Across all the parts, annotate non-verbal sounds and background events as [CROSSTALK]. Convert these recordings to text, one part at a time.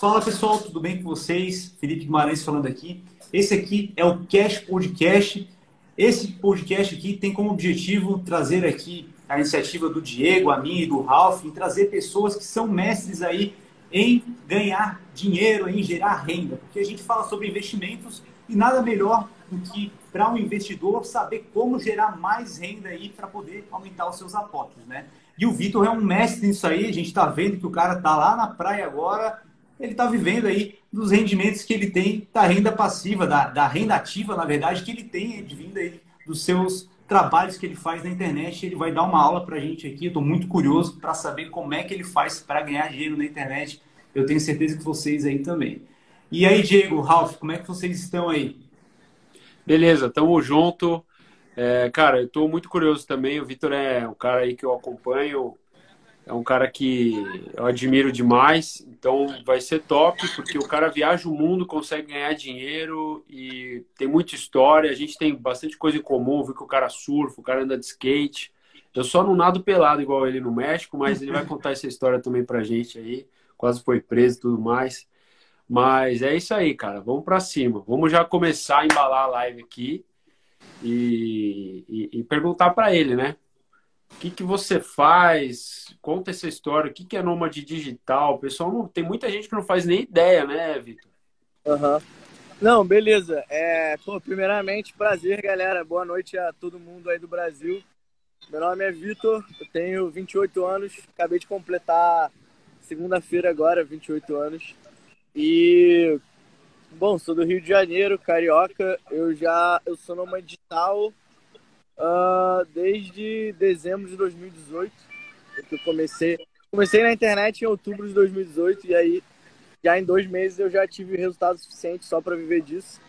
Fala pessoal, tudo bem com vocês? Felipe Guimarães falando aqui. Esse aqui é o Cash Podcast. Esse podcast aqui tem como objetivo trazer aqui a iniciativa do Diego, a minha e do Ralph, em trazer pessoas que são mestres aí em ganhar dinheiro, em gerar renda. Porque a gente fala sobre investimentos e nada melhor do que para um investidor saber como gerar mais renda aí para poder aumentar os seus aportes, né? E o Vitor é um mestre nisso aí, a gente está vendo que o cara está lá na praia agora, ele está vivendo aí dos rendimentos que ele tem da renda passiva, da, da renda ativa, na verdade, que ele tem de vinda aí dos seus trabalhos que ele faz na internet. Ele vai dar uma aula para a gente aqui. Estou muito curioso para saber como é que ele faz para ganhar dinheiro na internet. Eu tenho certeza que vocês aí também. E aí, Diego, Ralph, como é que vocês estão aí? Beleza, tamo junto. É, cara, eu estou muito curioso também. O Vitor é um cara aí que eu acompanho, é um cara que eu admiro demais. Então vai ser top, porque o cara viaja o mundo, consegue ganhar dinheiro e tem muita história. A gente tem bastante coisa em comum. Viu que o cara surfa, o cara anda de skate. Eu só não nado pelado igual ele no México, mas ele vai contar essa história também pra gente aí. Quase foi preso e tudo mais. Mas é isso aí, cara. Vamos para cima. Vamos já começar a embalar a live aqui e, e, e perguntar para ele, né? O que, que você faz? Conta essa história. O que, que é nômade digital? O pessoal não, tem muita gente que não faz nem ideia, né, Vitor? Uhum. Não, beleza. É, pô, primeiramente, prazer, galera. Boa noite a todo mundo aí do Brasil. Meu nome é Vitor, eu tenho 28 anos, acabei de completar segunda-feira agora, 28 anos. E bom, sou do Rio de Janeiro, carioca. Eu já eu sou numa digital uh, desde dezembro de 2018. Que eu comecei comecei na internet em outubro de 2018 e aí já em dois meses eu já tive resultado suficiente só para viver disso.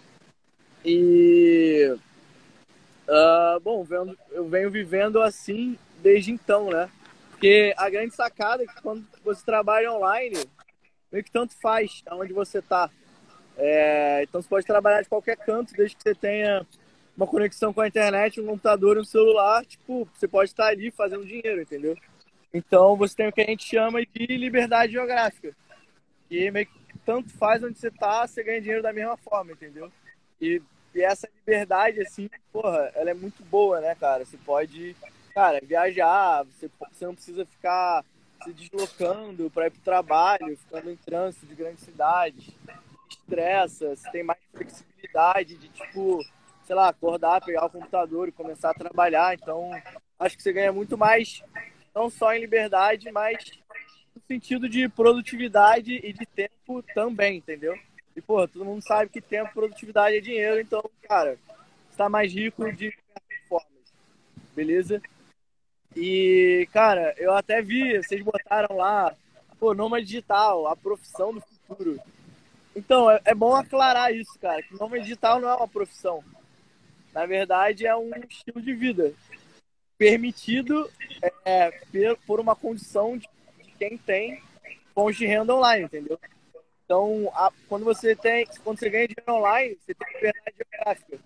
E uh, bom, eu venho vivendo assim desde então, né? Porque a grande sacada é que quando você trabalha online, meio que tanto faz aonde você está. É, então você pode trabalhar de qualquer canto, desde que você tenha uma conexão com a internet, um computador um celular, tipo, você pode estar ali fazendo dinheiro, entendeu? Então você tem o que a gente chama de liberdade geográfica. E meio que tanto faz onde você está, você ganha dinheiro da mesma forma, entendeu? E, e essa liberdade, assim, porra, ela é muito boa, né, cara? Você pode, cara, viajar, você, você não precisa ficar se deslocando para ir para o trabalho, ficando em trânsito de grandes cidades, estressa, você tem mais flexibilidade de, tipo, sei lá, acordar, pegar o computador e começar a trabalhar. Então, acho que você ganha muito mais, não só em liberdade, mas no sentido de produtividade e de tempo também, entendeu? E, pô, todo mundo sabe que tempo, produtividade é dinheiro, então, cara, está mais rico de formas, beleza? E, cara, eu até vi, vocês botaram lá, pô, nômade digital, a profissão do futuro. Então, é, é bom aclarar isso, cara, que nômade digital não é uma profissão. Na verdade, é um estilo de vida permitido é, por uma condição de, quem tem fontes de renda online, entendeu? Então, a, quando você tem, quando você ganha dinheiro online, você tem liberdade geográfica.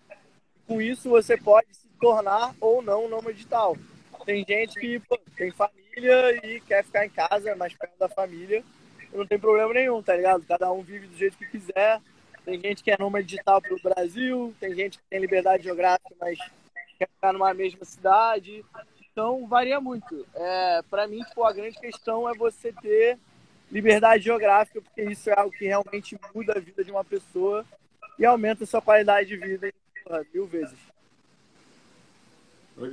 Com isso, você pode se tornar ou não nômade digital. Tem gente que pô, tem família e quer ficar em casa, mais perto da família. Não tem problema nenhum, tá ligado? Cada um vive do jeito que quiser. Tem gente que é nômade digital pro Brasil, tem gente que tem liberdade geográfica, mas quer ficar numa mesma cidade. Então, varia muito. É, para mim, tipo, a grande questão é você ter liberdade geográfica, porque isso é algo que realmente muda a vida de uma pessoa e aumenta a sua qualidade de vida mil vezes.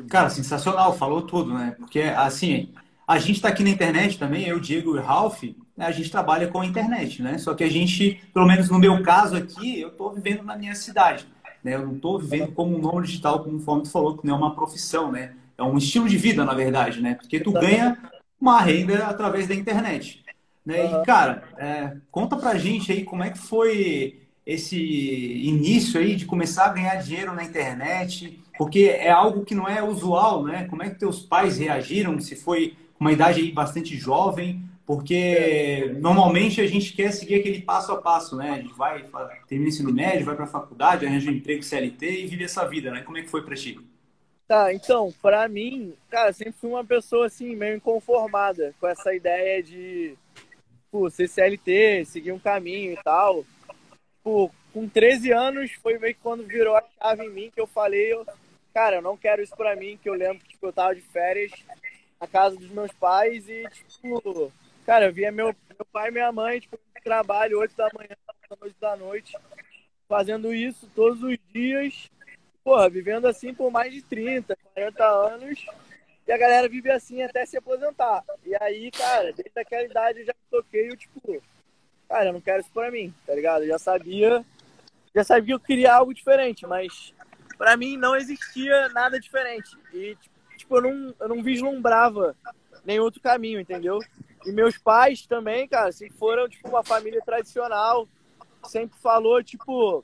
Cara, sensacional, falou tudo, né? Porque, assim, a gente está aqui na internet também, eu, Diego e Ralph? A gente trabalha com a internet, né? Só que a gente, pelo menos no meu caso aqui, eu estou vivendo na minha cidade, né? Eu não estou vivendo como um nome digital, conforme tu falou, que não é uma profissão, né? É um estilo de vida, na verdade, né? Porque tu ganha uma renda através da internet, né? E, cara, é, conta pra gente aí como é que foi esse início aí de começar a ganhar dinheiro na internet, porque é algo que não é usual, né? Como é que teus pais reagiram? Se foi uma idade aí bastante jovem, porque normalmente a gente quer seguir aquele passo a passo, né? A gente vai, termina o ensino médio, vai para a faculdade, arranja um emprego CLT e vive essa vida, né? Como é que foi para ti? Tá, então, para mim, cara, sempre fui uma pessoa assim, meio inconformada com essa ideia de tipo, ser CLT, seguir um caminho e tal. Tipo, com 13 anos foi meio que quando virou a chave em mim que eu falei, cara, eu não quero isso pra mim, que eu lembro que tipo, eu tava de férias na casa dos meus pais e, tipo, cara, eu via meu, meu pai e minha mãe, tipo, trabalho, 8 da manhã, 8 da noite, fazendo isso todos os dias, porra, vivendo assim por mais de 30, 40 anos, e a galera vive assim até se aposentar. E aí, cara, desde aquela idade eu já toquei, eu, tipo, cara, eu não quero isso pra mim, tá ligado? Eu já sabia, já sabia que eu queria algo diferente, mas para mim não existia nada diferente. E, tipo, eu não, eu não vislumbrava nenhum outro caminho, entendeu? E meus pais também, cara, sempre foram, tipo, uma família tradicional, sempre falou, tipo,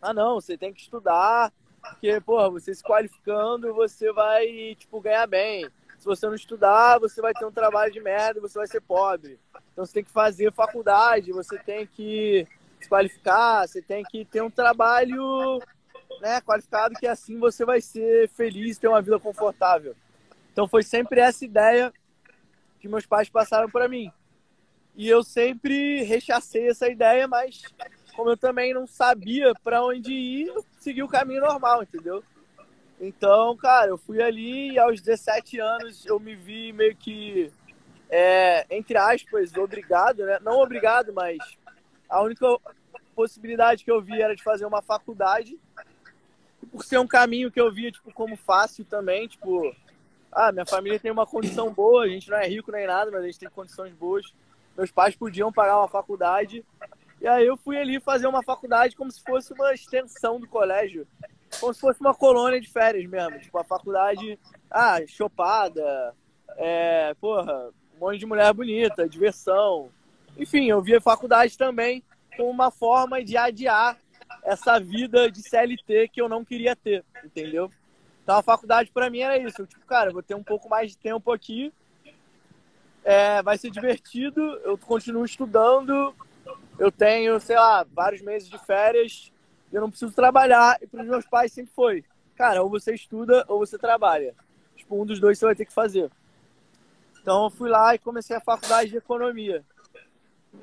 ah, não, você tem que estudar, porque, porra, você se qualificando, você vai, tipo, ganhar bem. Se você não estudar, você vai ter um trabalho de merda você vai ser pobre. Então você tem que fazer faculdade, você tem que se qualificar, você tem que ter um trabalho né, qualificado que assim você vai ser feliz, ter uma vida confortável. Então foi sempre essa ideia que meus pais passaram para mim. E eu sempre rechacei essa ideia, mas como eu também não sabia para onde ir, eu segui o caminho normal, entendeu? Então, cara, eu fui ali e aos 17 anos eu me vi meio que é, entre aspas, obrigado, né? Não obrigado, mas a única possibilidade que eu vi era de fazer uma faculdade. Por ser um caminho que eu via, tipo, como fácil também, tipo, ah, minha família tem uma condição boa, a gente não é rico nem nada, mas a gente tem condições boas. Meus pais podiam pagar uma faculdade. E aí eu fui ali fazer uma faculdade como se fosse uma extensão do colégio. Como se fosse uma colônia de férias mesmo. Tipo, a faculdade, ah, chopada, é, porra, um monte de mulher bonita, diversão. Enfim, eu via faculdade também como uma forma de adiar essa vida de CLT que eu não queria ter, entendeu? Então a faculdade para mim era isso. Eu, tipo, cara, vou ter um pouco mais de tempo aqui, é, vai ser divertido, eu continuo estudando, eu tenho, sei lá, vários meses de férias, eu não preciso trabalhar, e para os meus pais sempre foi, cara, ou você estuda ou você trabalha. Tipo, um dos dois você vai ter que fazer. Então eu fui lá e comecei a faculdade de economia.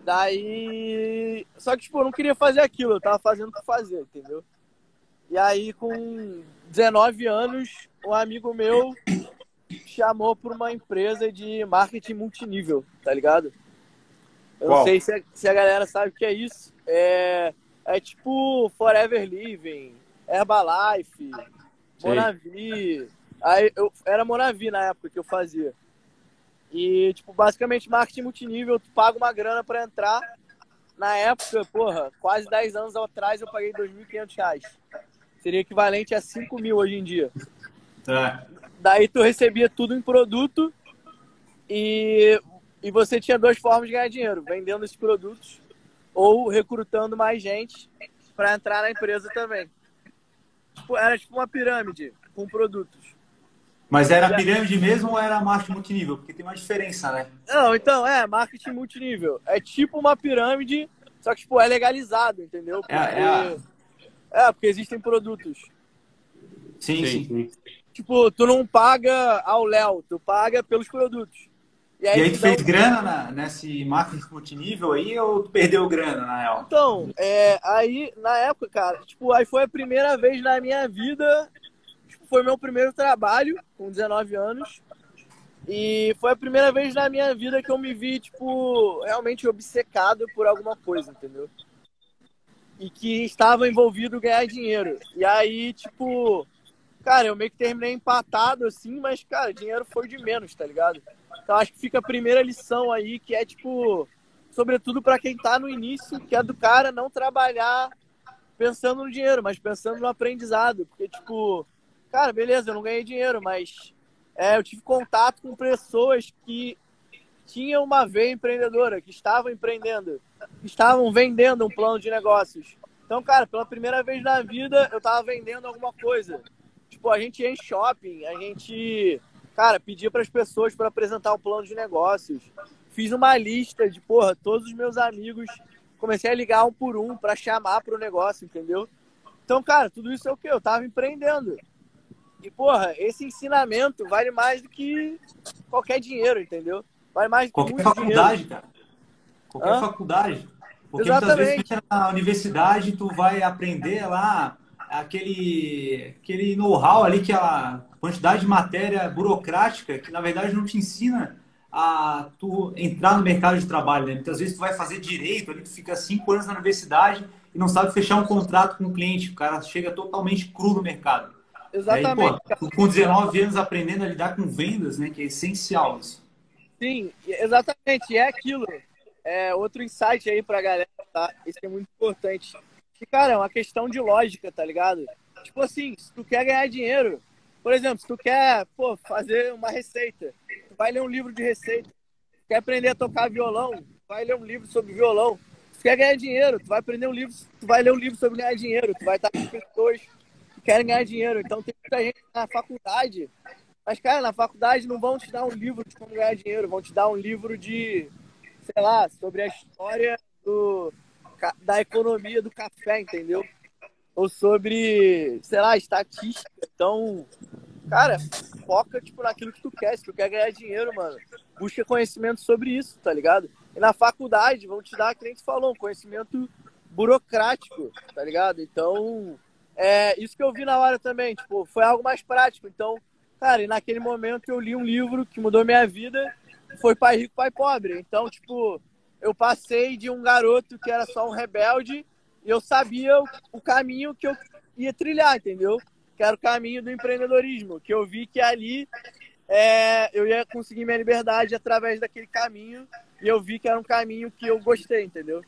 Daí. Só que, tipo, eu não queria fazer aquilo, eu tava fazendo pra fazer, entendeu? E aí, com 19 anos, um amigo meu chamou pra uma empresa de marketing multinível, tá ligado? Eu Qual? não sei se a, se a galera sabe o que é isso. É, é tipo Forever Living, Herbalife, Monavi. Aí eu, era Monavi na época que eu fazia. E, tipo, basicamente, marketing multinível, tu paga uma grana para entrar. Na época, porra, quase 10 anos atrás eu paguei R$ 2.500. Seria equivalente a 5 mil hoje em dia. É. Daí tu recebia tudo em produto e, e você tinha duas formas de ganhar dinheiro: vendendo esses produtos ou recrutando mais gente para entrar na empresa também. Tipo, era tipo uma pirâmide com produtos. Mas era pirâmide mesmo ou era marketing multinível? Porque tem uma diferença, né? Não, então, é, marketing multinível. É tipo uma pirâmide, só que, tipo, é legalizado, entendeu? Porque... É, é... é porque existem produtos. Sim, sim, sim. Tipo, tu não paga ao Léo, tu paga pelos produtos. E aí, e aí tu fez grana na, nesse marketing multinível aí ou tu perdeu grana na real? Então, é, aí, na época, cara, tipo, aí foi a primeira vez na minha vida foi meu primeiro trabalho, com 19 anos. E foi a primeira vez na minha vida que eu me vi, tipo, realmente obcecado por alguma coisa, entendeu? E que estava envolvido ganhar dinheiro. E aí, tipo, cara, eu meio que terminei empatado assim, mas, cara, dinheiro foi de menos, tá ligado? Então acho que fica a primeira lição aí, que é, tipo, sobretudo para quem tá no início, que é do cara não trabalhar pensando no dinheiro, mas pensando no aprendizado. Porque, tipo, cara, beleza, eu não ganhei dinheiro, mas é, eu tive contato com pessoas que tinham uma veia empreendedora, que estavam empreendendo, estavam vendendo um plano de negócios. Então, cara, pela primeira vez na vida, eu tava vendendo alguma coisa. Tipo, a gente ia em shopping, a gente, cara, pedia para as pessoas para apresentar um plano de negócios. Fiz uma lista de, porra, todos os meus amigos, comecei a ligar um por um para chamar para o negócio, entendeu? Então, cara, tudo isso é o que? Eu tava empreendendo. E, porra, esse ensinamento vale mais do que qualquer dinheiro, entendeu? Vale mais do que qualquer faculdade, dinheiro. cara. Qualquer Hã? faculdade. Porque Exatamente. muitas vezes na universidade tu vai aprender lá aquele, aquele know-how ali, que a quantidade de matéria burocrática que na verdade não te ensina a tu entrar no mercado de trabalho. Né? Muitas vezes tu vai fazer direito, ali tu fica cinco anos na universidade e não sabe fechar um contrato com o cliente. O cara chega totalmente cru no mercado. Exatamente. Aí, pô, com 19 anos aprendendo a lidar com vendas, né? Que é essencial isso. Sim, exatamente. É aquilo. É outro insight aí pra galera, tá? Isso é muito importante. E, cara, é uma questão de lógica, tá ligado? Tipo assim, se tu quer ganhar dinheiro, por exemplo, se tu quer, pô, fazer uma receita, tu vai ler um livro de receita. Quer aprender a tocar violão, vai ler um livro sobre violão. Se quer ganhar dinheiro, tu vai aprender um livro, tu vai ler um livro sobre ganhar dinheiro, tu vai estar com pessoas que querem ganhar dinheiro. Então tem muita gente na faculdade, mas cara, na faculdade não vão te dar um livro de como ganhar dinheiro, vão te dar um livro de, sei lá, sobre a história do, da economia do café, entendeu? Ou sobre, sei lá, estatística. Então, cara, foca, tipo, naquilo que tu quer. Se tu quer ganhar dinheiro, mano, busca conhecimento sobre isso, tá ligado? E na faculdade vão te dar, que nem tu falou, um conhecimento burocrático, tá ligado? Então, é isso que eu vi na hora também, tipo, foi algo mais prático. Então, cara, e naquele momento eu li um livro que mudou minha vida, foi Pai Rico, Pai Pobre. Então, tipo, eu passei de um garoto que era só um rebelde e eu sabia o caminho que eu ia trilhar, entendeu? que era o caminho do empreendedorismo, que eu vi que ali é, eu ia conseguir minha liberdade através daquele caminho e eu vi que era um caminho que eu gostei, entendeu?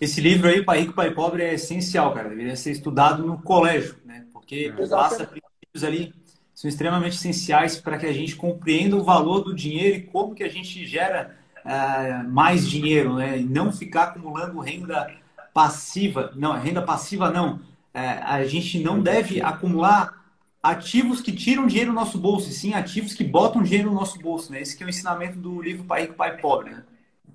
Esse livro aí, Pai Rico, Pai Pobre, é essencial, cara. Deveria ser estudado no colégio, né? Porque é. passa princípios ali são extremamente essenciais para que a gente compreenda o valor do dinheiro e como que a gente gera é, mais dinheiro, né? E não ficar acumulando renda passiva. Não, renda passiva não é, a gente não deve acumular ativos que tiram dinheiro do nosso bolso, e sim ativos que botam dinheiro no nosso bolso, né? Esse que é o ensinamento do livro Pai Rico, Pai Pobre, né?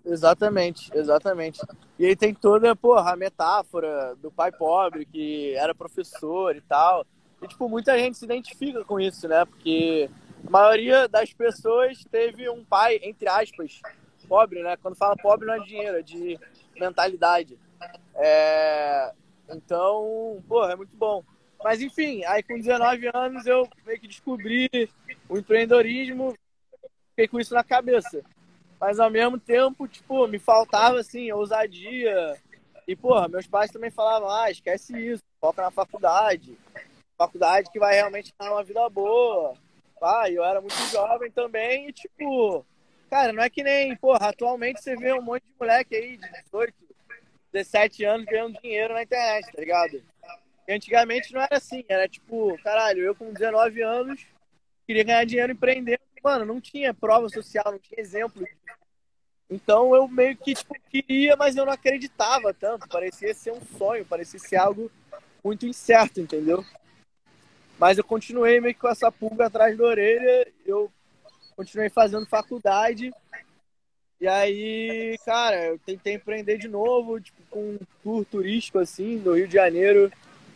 Exatamente, exatamente. E aí tem toda, porra, a metáfora do pai pobre, que era professor e tal. E, tipo, muita gente se identifica com isso, né? Porque a maioria das pessoas teve um pai, entre aspas, pobre, né? Quando fala pobre não é dinheiro, é de mentalidade. É... Então, pô, é muito bom. Mas enfim, aí com 19 anos eu meio que descobri o empreendedorismo, fiquei com isso na cabeça. Mas ao mesmo tempo, tipo, me faltava assim, ousadia. E, porra, meus pais também falavam, ah, esquece isso, foca na faculdade. Faculdade que vai realmente dar uma vida boa. Ah, eu era muito jovem também e, tipo, cara, não é que nem, porra, atualmente você vê um monte de moleque aí de 18, 17 anos ganhando dinheiro na internet, tá ligado? E antigamente não era assim, era tipo, caralho, eu com 19 anos queria ganhar dinheiro empreendendo, mano, não tinha prova social, não tinha exemplo. Então eu meio que tipo, queria, mas eu não acreditava tanto, parecia ser um sonho, parecia ser algo muito incerto, entendeu? Mas eu continuei meio que com essa pulga atrás da orelha, eu continuei fazendo faculdade e aí, cara, eu tentei empreender de novo, tipo, com um tour turístico, assim, no Rio de Janeiro.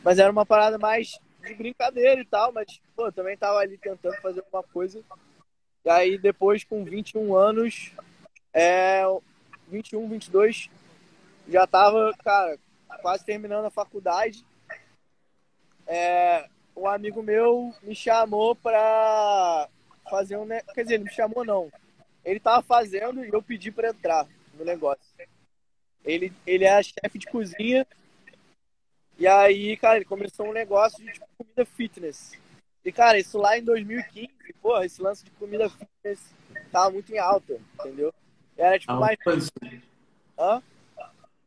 Mas era uma parada mais de brincadeira e tal, mas, pô, também tava ali tentando fazer alguma coisa. E aí, depois, com 21 anos, é, 21, 22, já tava, cara, quase terminando a faculdade. É, um amigo meu me chamou pra fazer um... Quer dizer, ele me chamou não ele tava fazendo e eu pedi para entrar no negócio. Ele, ele é chefe de cozinha. E aí, cara, ele começou um negócio de tipo, comida fitness. E, cara, isso lá em 2015, porra, esse lance de comida fitness tava muito em alta, entendeu? Era tipo tava mais. Bombando. Hã?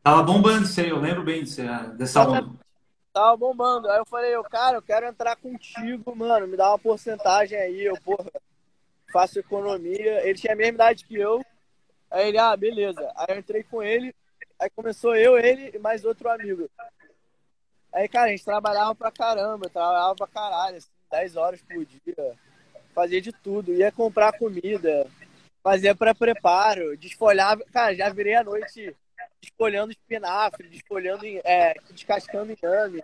Tava bombando isso aí, eu lembro bem disso, dessa onda. Tava bombando. Aí eu falei, eu, cara, eu quero entrar contigo, mano. Me dá uma porcentagem aí, eu, porra faço economia. Ele tinha a mesma idade que eu. Aí ele, ah, beleza. Aí eu entrei com ele. Aí começou eu, ele e mais outro amigo. Aí, cara, a gente trabalhava pra caramba, trabalhava pra caralho, assim, 10 horas por dia. Fazia de tudo. Ia comprar comida, fazia pré-preparo, desfolhava. Cara, já virei a noite desfolhando espinafre, desfolhando, é, descascando inhame.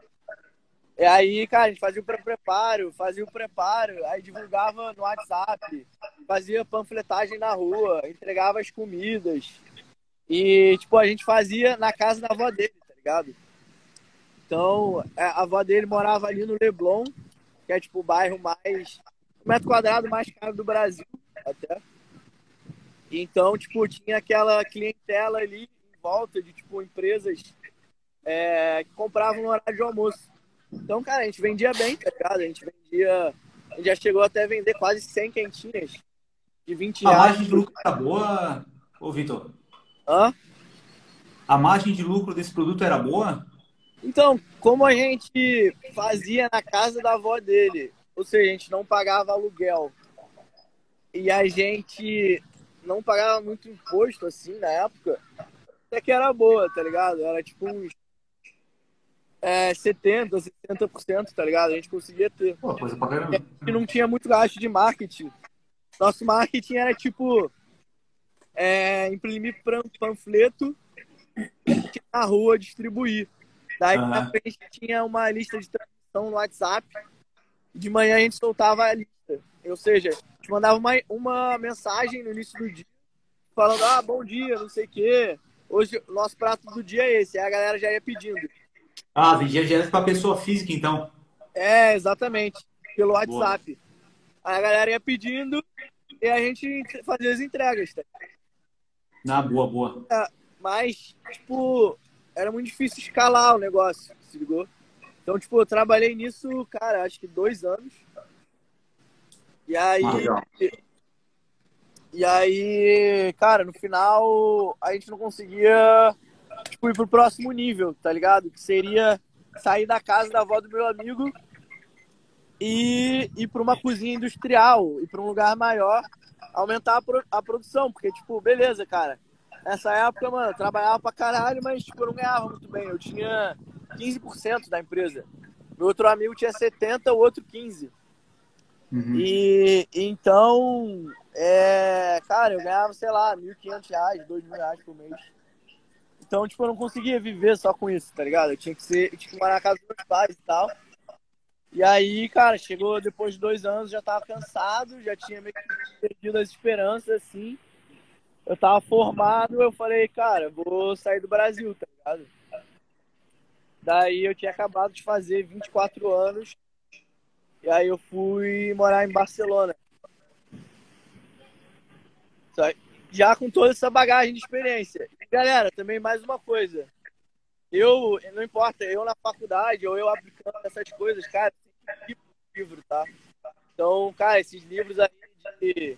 E aí, cara, a gente fazia o preparo, fazia o preparo, aí divulgava no WhatsApp, fazia panfletagem na rua, entregava as comidas. E, tipo, a gente fazia na casa da avó dele, tá ligado? Então, é, a avó dele morava ali no Leblon, que é, tipo, o bairro mais... O metro quadrado mais caro do Brasil, até. Então, tipo, tinha aquela clientela ali volta de, tipo, empresas é, que compravam no horário de almoço. Então, cara, a gente vendia bem, tá ligado? A gente vendia... A gente já chegou até a vender quase 100 quentinhas de 20 reais. A margem de lucro era boa, ô Vitor? Hã? A margem de lucro desse produto era boa? Então, como a gente fazia na casa da avó dele, ou seja, a gente não pagava aluguel e a gente não pagava muito imposto assim na época, até que era boa, tá ligado? Era tipo uns é, 70%, 60%, tá ligado? A gente conseguia ter. Pô, coisa pra caramba. E não tinha muito gasto de marketing. Nosso marketing era tipo é, imprimir panfleto na rua distribuir. Daí uhum. na frente tinha uma lista de transmissão no WhatsApp. De manhã a gente soltava a lista. Ou seja, a gente mandava uma, uma mensagem no início do dia falando, ah, bom dia, não sei o quê. Hoje o nosso prato do dia é esse. Aí a galera já ia pedindo. Ah, vendia direto para pessoa física, então. É, exatamente. Pelo WhatsApp. Boa. Aí a galera ia pedindo e a gente fazia as entregas, tá? Na boa, boa. É, mas, tipo, era muito difícil escalar o negócio, se ligou? Então, tipo, eu trabalhei nisso, cara, acho que dois anos. E aí. Ah, e aí, cara, no final a gente não conseguia tipo, ir pro próximo nível, tá ligado? Que seria sair da casa da avó do meu amigo e ir para uma cozinha industrial, ir para um lugar maior, aumentar a, pro, a, produção, porque, tipo, beleza, cara. Nessa época, mano, eu trabalhava pra caralho, mas, tipo, eu não ganhava muito bem. Eu tinha 15% da empresa. Meu outro amigo tinha 70%, o outro 15%. Uhum. E então, é, cara, eu ganhava, sei lá, R$ 1.500, R$ 2.000 por mês. Então, tipo, eu não conseguia viver só com isso, tá ligado? Eu tinha que ser, tinha que morar na casa dos meus pais e tal. E aí, cara, chegou depois de dois anos, já tava cansado, já tinha meio que perdido as esperanças, assim. Eu tava formado, eu falei, cara, vou sair do Brasil, tá ligado? Daí eu tinha acabado de fazer 24 anos. E aí eu fui morar em Barcelona. Já com toda essa bagagem de experiência. Galera, também mais uma coisa eu, não importa, eu na faculdade ou eu aplicando essas coisas, cara, livro, tá? Então, cara, esses livros aí de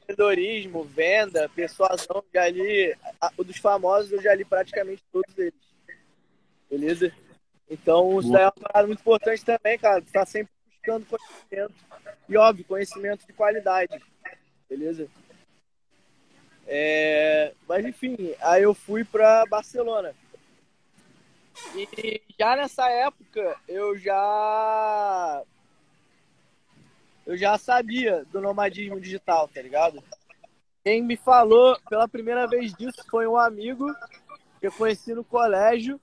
empreendedorismo, venda, persuasão, já li, o dos famosos eu já li praticamente todos eles. Beleza? Então, isso daí é uma parada muito importante também, cara. Tá sempre buscando conhecimento. E, óbvio, conhecimento de qualidade. Beleza? É... Mas, enfim, aí eu fui pra Barcelona. E já nessa época eu já eu já sabia do nomadismo digital, tá ligado? Quem me falou pela primeira vez disso foi um amigo que eu conheci no colégio.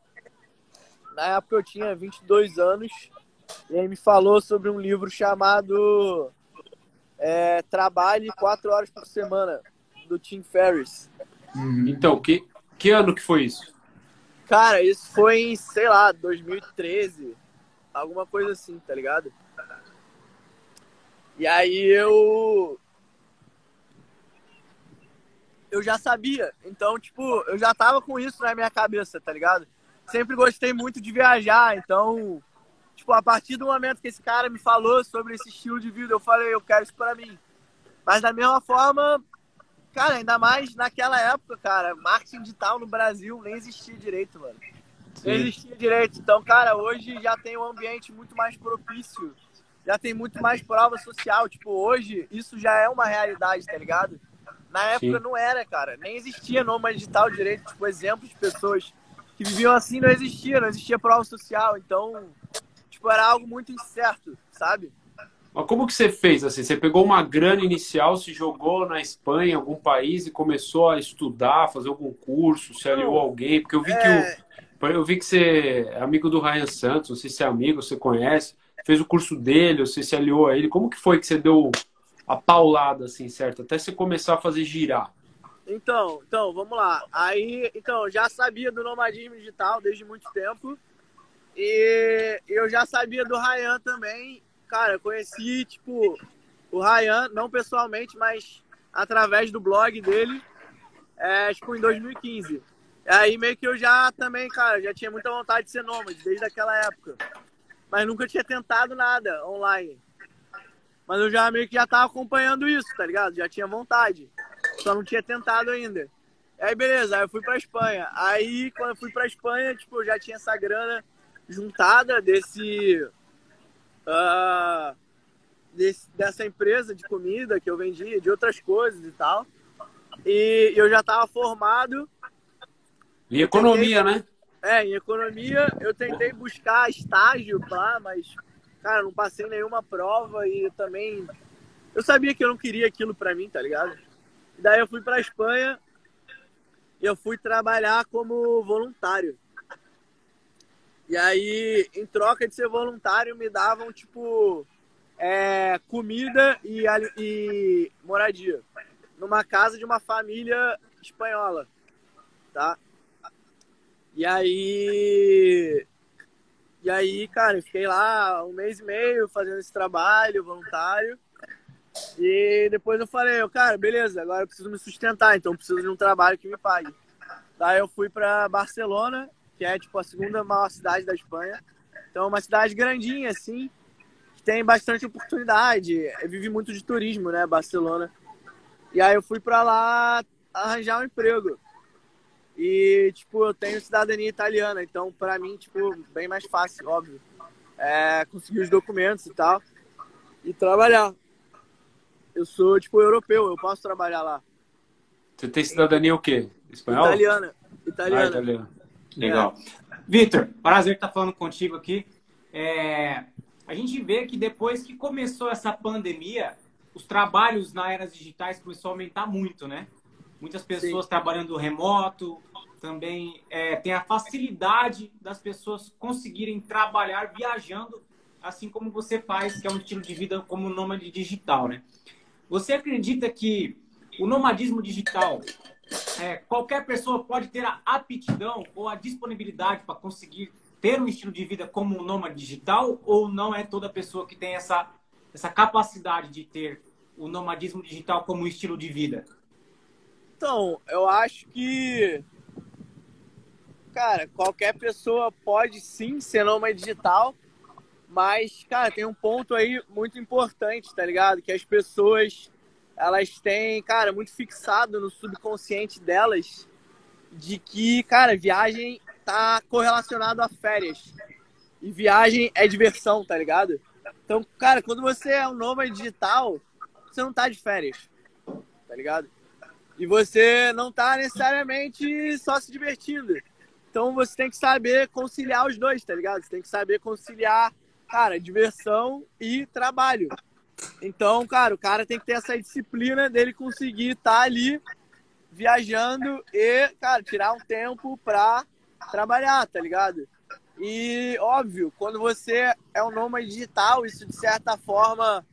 Na época eu tinha 22 anos. E ele me falou sobre um livro chamado é, Trabalhe 4 horas por semana, do Tim Ferriss. Uhum. Então, que, que ano que foi isso? Cara, isso foi em, sei lá, 2013. Alguma coisa assim, tá ligado? E aí eu. Eu já sabia. Então, tipo, eu já tava com isso na minha cabeça, tá ligado? Sempre gostei muito de viajar, então. Tipo, a partir do momento que esse cara me falou sobre esse estilo de vida, eu falei, eu quero isso pra mim. Mas da mesma forma, Cara, ainda mais naquela época, cara, marketing digital no Brasil nem existia direito, mano. Nem existia direito. Então, cara, hoje já tem um ambiente muito mais propício. Já tem muito mais prova social. Tipo, hoje isso já é uma realidade, tá ligado? Na época Sim. não era, cara. Nem existia nômade digital direito. Tipo, exemplos de pessoas que viviam assim não existia. Não existia prova social. Então, tipo, era algo muito incerto, sabe? Mas como que você fez assim? Você pegou uma grana inicial, se jogou na Espanha, em algum país e começou a estudar, fazer algum curso, se aliou a alguém? Porque eu vi é... que o, eu vi que você é amigo do Ryan Santos, não sei se é amigo, você conhece, fez o curso dele, você se aliou a ele. Como que foi que você deu a paulada assim, certo? Até você começar a fazer girar. Então, então, vamos lá. Aí, então, já sabia do nomadismo digital desde muito tempo. E eu já sabia do Ryan também. Cara, conheci, tipo, o Ryan, não pessoalmente, mas através do blog dele, é, tipo, em 2015. Aí meio que eu já também, cara, já tinha muita vontade de ser nômade desde aquela época. Mas nunca tinha tentado nada online. Mas eu já meio que já tava acompanhando isso, tá ligado? Já tinha vontade. Só não tinha tentado ainda. Aí beleza, aí eu fui pra Espanha. Aí quando eu fui pra Espanha, tipo, eu já tinha essa grana juntada desse, uh, desse dessa empresa de comida que eu vendia, de outras coisas e tal. E eu já tava formado. Em economia, tentei, né? É, em economia eu tentei buscar estágio lá, mas cara, não passei nenhuma prova e também eu sabia que eu não queria aquilo para mim, tá ligado? Daí eu fui para Espanha e eu fui trabalhar como voluntário. E aí, em troca de ser voluntário, me davam tipo é, comida e, e moradia numa casa de uma família espanhola, tá? E aí e aí, cara, eu fiquei lá um mês e meio fazendo esse trabalho voluntário. E depois eu falei, cara, beleza, agora eu preciso me sustentar, então preciso de um trabalho que me pague. Daí eu fui para Barcelona, que é tipo a segunda maior cidade da Espanha. Então, é uma cidade grandinha assim, que tem bastante oportunidade. Vive muito de turismo, né, Barcelona. E aí eu fui para lá arranjar um emprego. E, tipo, eu tenho cidadania italiana, então para mim, tipo, bem mais fácil, óbvio. É, conseguir os documentos e tal. E trabalhar. Eu sou, tipo, europeu, eu posso trabalhar lá. Você tem cidadania o quê? Espanhol? Italiana. Italiana. Ah, italiana. Legal. É. Vitor, prazer estar falando contigo aqui. É, a gente vê que depois que começou essa pandemia, os trabalhos na era digitais começou a aumentar muito, né? muitas pessoas Sim. trabalhando remoto, também é, tem a facilidade das pessoas conseguirem trabalhar viajando, assim como você faz, que é um estilo de vida como nômade digital, né? Você acredita que o nomadismo digital, é, qualquer pessoa pode ter a aptidão ou a disponibilidade para conseguir ter um estilo de vida como um nômade digital, ou não é toda pessoa que tem essa, essa capacidade de ter o nomadismo digital como estilo de vida? Então, eu acho que. Cara, qualquer pessoa pode sim ser nômade digital, mas, cara, tem um ponto aí muito importante, tá ligado? Que as pessoas, elas têm, cara, muito fixado no subconsciente delas de que, cara, viagem tá correlacionado a férias. E viagem é diversão, tá ligado? Então, cara, quando você é um nômade digital, você não tá de férias, tá ligado? E você não está necessariamente só se divertindo. Então você tem que saber conciliar os dois, tá ligado? Você tem que saber conciliar, cara, diversão e trabalho. Então, cara, o cara tem que ter essa disciplina dele conseguir estar tá ali viajando e, cara, tirar um tempo pra trabalhar, tá ligado? E, óbvio, quando você é um nômade digital, isso de certa forma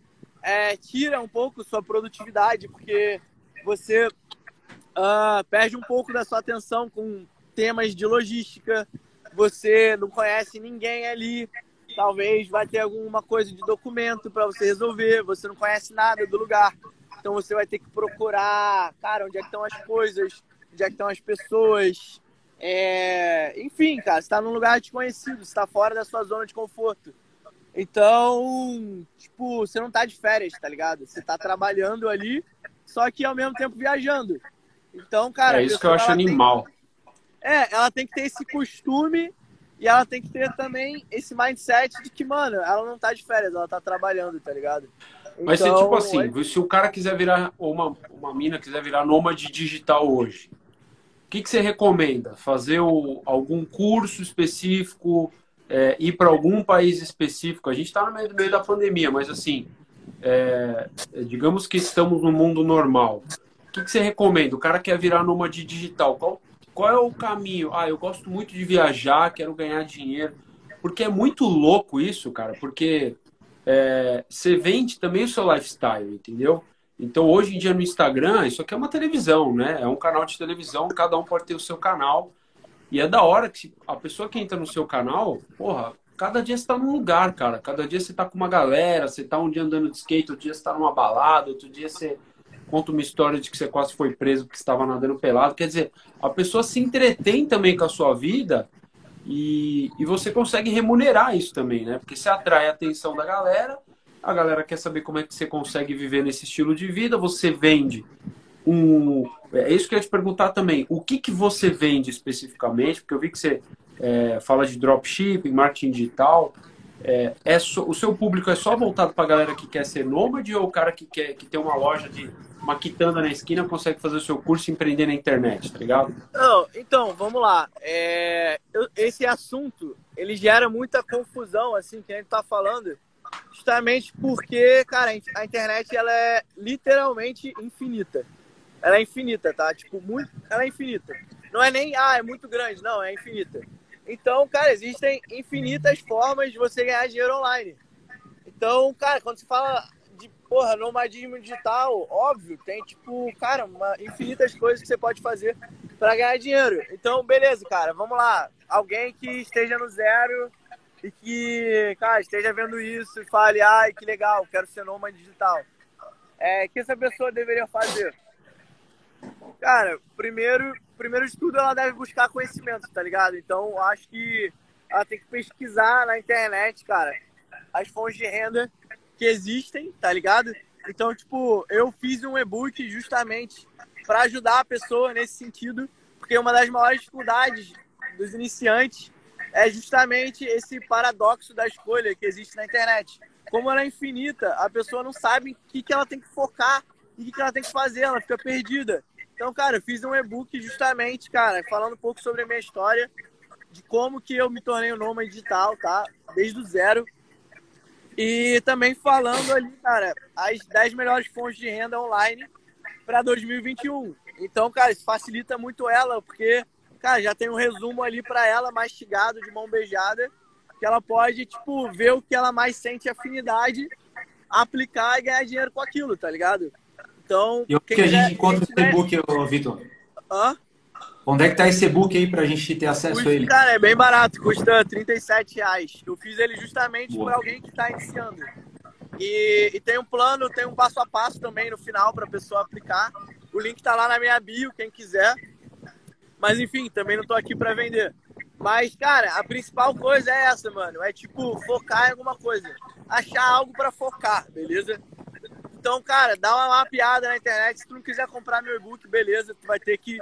é, tira um pouco sua produtividade, porque você uh, perde um pouco da sua atenção com temas de logística. Você não conhece ninguém ali, talvez vai ter alguma coisa de documento para você resolver. Você não conhece nada do lugar, então você vai ter que procurar, cara, onde é que estão as coisas, onde é que estão as pessoas. É... Enfim, cara, você está num lugar desconhecido, está fora da sua zona de conforto. Então, tipo, você não tá de férias, tá ligado? Você tá trabalhando ali, só que ao mesmo tempo viajando. Então, cara. É isso que eu acho animal. Tem... É, ela tem que ter esse costume e ela tem que ter também esse mindset de que, mano, ela não tá de férias, ela tá trabalhando, tá ligado? Então, Mas se tipo assim, é... se o cara quiser virar, ou uma, uma mina quiser virar nômade digital hoje, o que, que você recomenda? Fazer o, algum curso específico, é, ir para algum país específico? A gente está no meio, meio, da pandemia, mas assim, é, digamos que estamos no mundo normal. O que, que você recomenda? O cara quer virar nômade digital. Qual, qual é o caminho? Ah, eu gosto muito de viajar, quero ganhar dinheiro. Porque é muito louco isso, cara. Porque é, você vende também o seu lifestyle, entendeu? Então, hoje em dia no Instagram, isso aqui é uma televisão, né? É um canal de televisão, cada um pode ter o seu canal. E é da hora que a pessoa que entra no seu canal, porra, cada dia você tá num lugar, cara. Cada dia você tá com uma galera, você tá um dia andando de skate, outro dia você tá numa balada, outro dia você conta uma história de que você quase foi preso porque estava nadando pelado. Quer dizer, a pessoa se entretém também com a sua vida e, e você consegue remunerar isso também, né? Porque você atrai a atenção da galera, a galera quer saber como é que você consegue viver nesse estilo de vida, você vende um. É isso que eu ia te perguntar também. O que, que você vende especificamente? Porque eu vi que você é, fala de dropshipping, marketing digital. É, é so, o seu público é só voltado para a galera que quer ser nômade ou o cara que quer que tem uma loja de uma quitanda na esquina consegue fazer o seu curso e empreender na internet, tá ligado? Não, então, vamos lá. É, esse assunto, ele gera muita confusão, assim, que a gente tá falando, justamente porque, cara, a internet, ela é literalmente infinita. Ela é infinita, tá? Tipo, muito, ela é infinita. Não é nem, ah, é muito grande, não, é infinita. Então, cara, existem infinitas formas de você ganhar dinheiro online. Então, cara, quando se fala porra, nomadismo digital, óbvio, tem, tipo, cara, uma, infinitas coisas que você pode fazer para ganhar dinheiro. Então, beleza, cara, vamos lá. Alguém que esteja no zero e que, cara, esteja vendo isso e fale, ai, que legal, quero ser nômade digital. É, o que essa pessoa deveria fazer? Cara, primeiro, primeiro de tudo, ela deve buscar conhecimento, tá ligado? Então, acho que ela tem que pesquisar na internet, cara, as fontes de renda que existem, tá ligado? Então, tipo, eu fiz um e-book justamente para ajudar a pessoa nesse sentido, porque uma das maiores dificuldades dos iniciantes é justamente esse paradoxo da escolha que existe na internet. Como ela é infinita, a pessoa não sabe o que, que ela tem que focar e o que, que ela tem que fazer, ela fica perdida. Então, cara, eu fiz um e-book justamente, cara, falando um pouco sobre a minha história, de como que eu me tornei um nômade digital, tá? Desde o zero. E também falando ali, cara, as 10 melhores fontes de renda online para 2021. Então, cara, isso facilita muito ela, porque, cara, já tem um resumo ali para ela, mastigado, de mão beijada, que ela pode, tipo, ver o que ela mais sente afinidade, aplicar e ganhar dinheiro com aquilo, tá ligado? Então. E o que a gente encontra no e-book, Vitor? Hã? Onde é que tá esse e-book aí pra gente ter acesso custa, a ele? Cara, é bem barato, custa 37 reais. Eu fiz ele justamente para alguém que tá iniciando. E, e, tem um plano, tem um passo a passo também no final para a pessoa aplicar. O link tá lá na minha bio, quem quiser. Mas enfim, também não tô aqui para vender. Mas, cara, a principal coisa é essa, mano. É tipo, focar em alguma coisa. Achar algo para focar, beleza? Então, cara, dá uma mapeada na internet. Se tu não quiser comprar meu e-book, beleza, tu vai ter que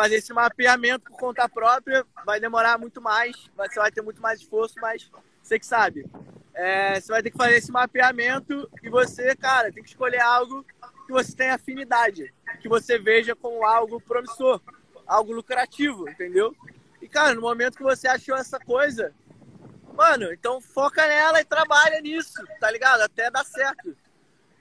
fazer esse mapeamento por conta própria. Vai demorar muito mais, você vai ter muito mais esforço, mas você que sabe. É, você vai ter que fazer esse mapeamento e você, cara, tem que escolher algo que você tenha afinidade, que você veja como algo promissor, algo lucrativo, entendeu? E, cara, no momento que você achou essa coisa, mano, então foca nela e trabalha nisso, tá ligado? Até dar certo.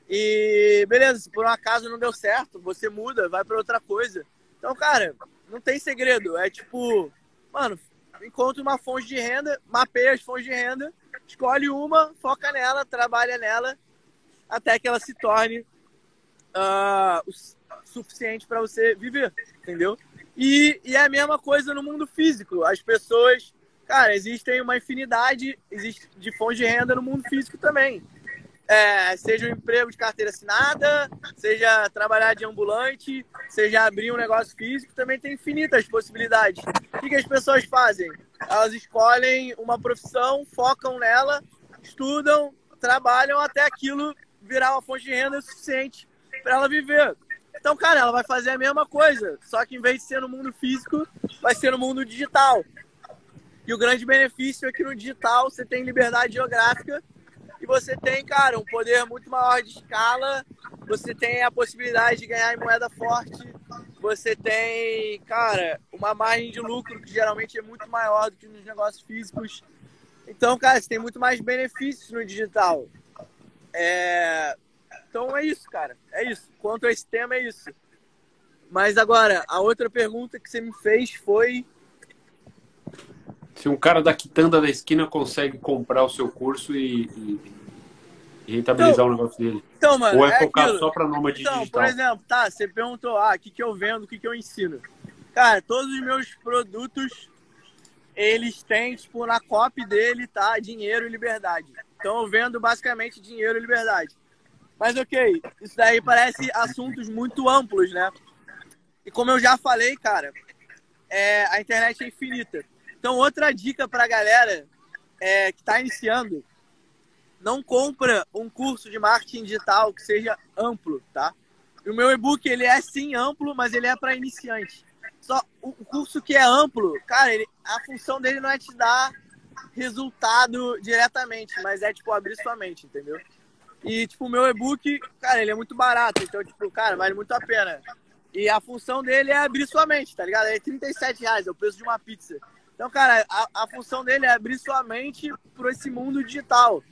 E beleza, se por um acaso não deu certo, você muda, vai para outra coisa. Então, cara, não tem segredo. É tipo, mano, encontra uma fonte de renda, mapeia as fontes de renda, escolhe uma, foca nela, trabalha nela, até que ela se torne uh, o suficiente para você viver, entendeu? E, e é a mesma coisa no mundo físico. As pessoas, cara, existem uma infinidade existe de fontes de renda no mundo físico também é, seja um emprego de carteira assinada, seja trabalhar de ambulante, seja abrir um negócio físico, também tem infinitas possibilidades. O que, que as pessoas fazem? Elas escolhem uma profissão, focam nela, estudam, trabalham até aquilo virar uma fonte de renda suficiente para ela viver. Então, cara, ela vai fazer a mesma coisa, só que em vez de ser no mundo físico, vai ser no mundo digital. E o grande benefício é que no digital você tem liberdade geográfica você tem, cara, um poder muito maior de escala, você tem a possibilidade de ganhar em moeda forte, você tem, cara, uma margem de lucro que geralmente é muito maior do que nos negócios físicos. Então, cara, você tem muito mais benefícios no digital. É... Então é isso, cara. É isso. Quanto a esse tema, é isso. Mas agora, a outra pergunta que você me fez foi se um cara da quitanda da esquina consegue comprar o seu curso e, e, rentabilizar então, o negócio dele? Então, mano, Ou é, é focado aquilo. só para nômade então, digital? Por exemplo, tá, você perguntou, ah, o que, que eu vendo, o que, que eu ensino. Cara, todos os meus produtos, eles têm, tipo, na copy dele, tá, dinheiro e liberdade. Então eu vendo basicamente dinheiro e liberdade. Mas ok, isso daí parece assuntos muito amplos, né? E como eu já falei, cara, é, a internet é infinita. Então, outra dica para a galera é, que está iniciando, não compra um curso de marketing digital que seja amplo, tá? o meu e-book, ele é sim amplo, mas ele é para iniciante. Só o curso que é amplo, cara, ele, a função dele não é te dar resultado diretamente, mas é, tipo, abrir sua mente, entendeu? E, tipo, o meu e-book, cara, ele é muito barato, então, tipo, cara, vale muito a pena. E a função dele é abrir sua mente, tá ligado? É 37 reais, é o preço de uma pizza. Então, cara, a, a função dele é abrir sua mente para esse mundo digital.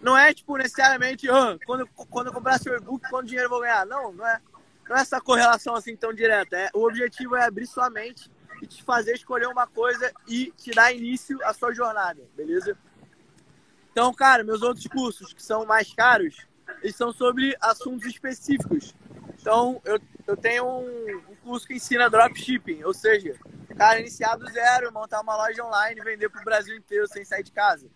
Não é, tipo, necessariamente, oh, quando, quando eu comprar seu e-book, quanto dinheiro eu vou ganhar? Não, não é, não é essa correlação assim tão direta. É, o objetivo é abrir sua mente e te fazer escolher uma coisa e te dar início à sua jornada, beleza? Então, cara, meus outros cursos que são mais caros, eles são sobre assuntos específicos. Então, eu, eu tenho um, um curso que ensina dropshipping, ou seja, cara iniciar do zero, montar uma loja online e vender para o Brasil inteiro sem sair de casa.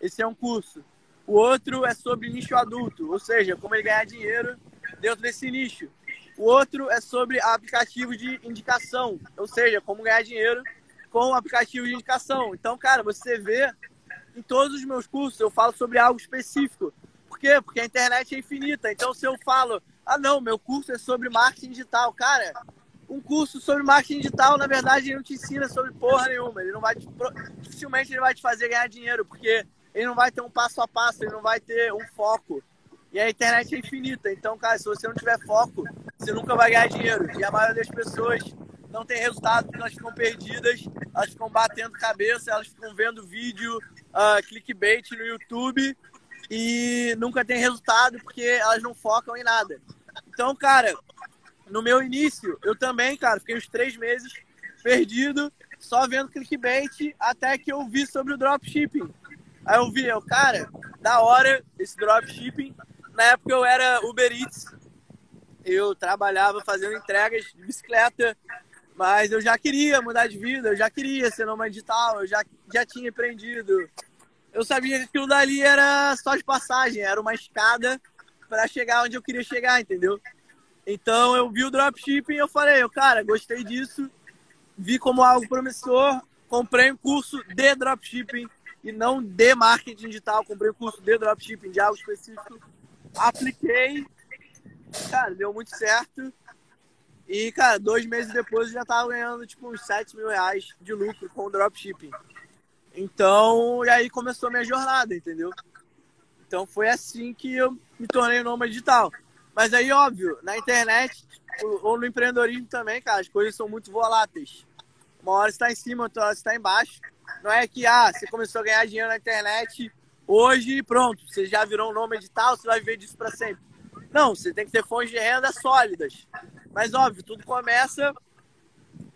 Esse é um curso. O outro é sobre nicho adulto, ou seja, como ele ganhar dinheiro dentro desse nicho. O outro é sobre aplicativos de indicação, ou seja, como ganhar dinheiro com aplicativo de indicação. Então, cara, você vê em todos os meus cursos eu falo sobre algo específico. Por quê? Porque a internet é infinita. Então, se eu falo, ah, não, meu curso é sobre marketing digital, cara, um curso sobre marketing digital, na verdade, ele não te ensina sobre porra nenhuma. Ele não vai te, dificilmente ele vai te fazer ganhar dinheiro, porque ele não vai ter um passo a passo, ele não vai ter um foco. E a internet é infinita. Então, cara, se você não tiver foco, você nunca vai ganhar dinheiro. E a maioria das pessoas não tem resultado porque elas ficam perdidas, elas ficam batendo cabeça, elas ficam vendo vídeo uh, clickbait no YouTube e nunca tem resultado porque elas não focam em nada. Então, cara, no meu início, eu também, cara, fiquei uns três meses perdido, só vendo clickbait, até que eu vi sobre o dropshipping. Aí eu vi, eu, cara, da hora esse dropshipping. Na época eu era Uber Eats, eu trabalhava fazendo entregas de bicicleta, mas eu já queria mudar de vida, eu já queria ser nômade digital, eu já, já tinha empreendido. Eu sabia que aquilo dali era só de passagem, era uma escada para chegar onde eu queria chegar, entendeu? Então eu vi o dropshipping e eu falei, eu, cara, gostei disso, vi como algo promissor, comprei um curso de dropshipping e não de marketing digital, comprei um curso de dropshipping de algo específico, apliquei, cara, deu muito certo. E, cara, dois meses depois eu já tava ganhando, tipo, uns 7 mil reais de lucro com o dropshipping. Então, e aí começou a minha jornada, entendeu? Então foi assim que eu me tornei nômade digital. Mas aí, óbvio, na internet ou no empreendedorismo também, cara, as coisas são muito voláteis. Uma hora está em cima, outra hora está embaixo. Não é que, ah, você começou a ganhar dinheiro na internet hoje e pronto, você já virou um nome digital, você vai viver disso para sempre. Não, você tem que ter fontes de renda sólidas. Mas, óbvio, tudo começa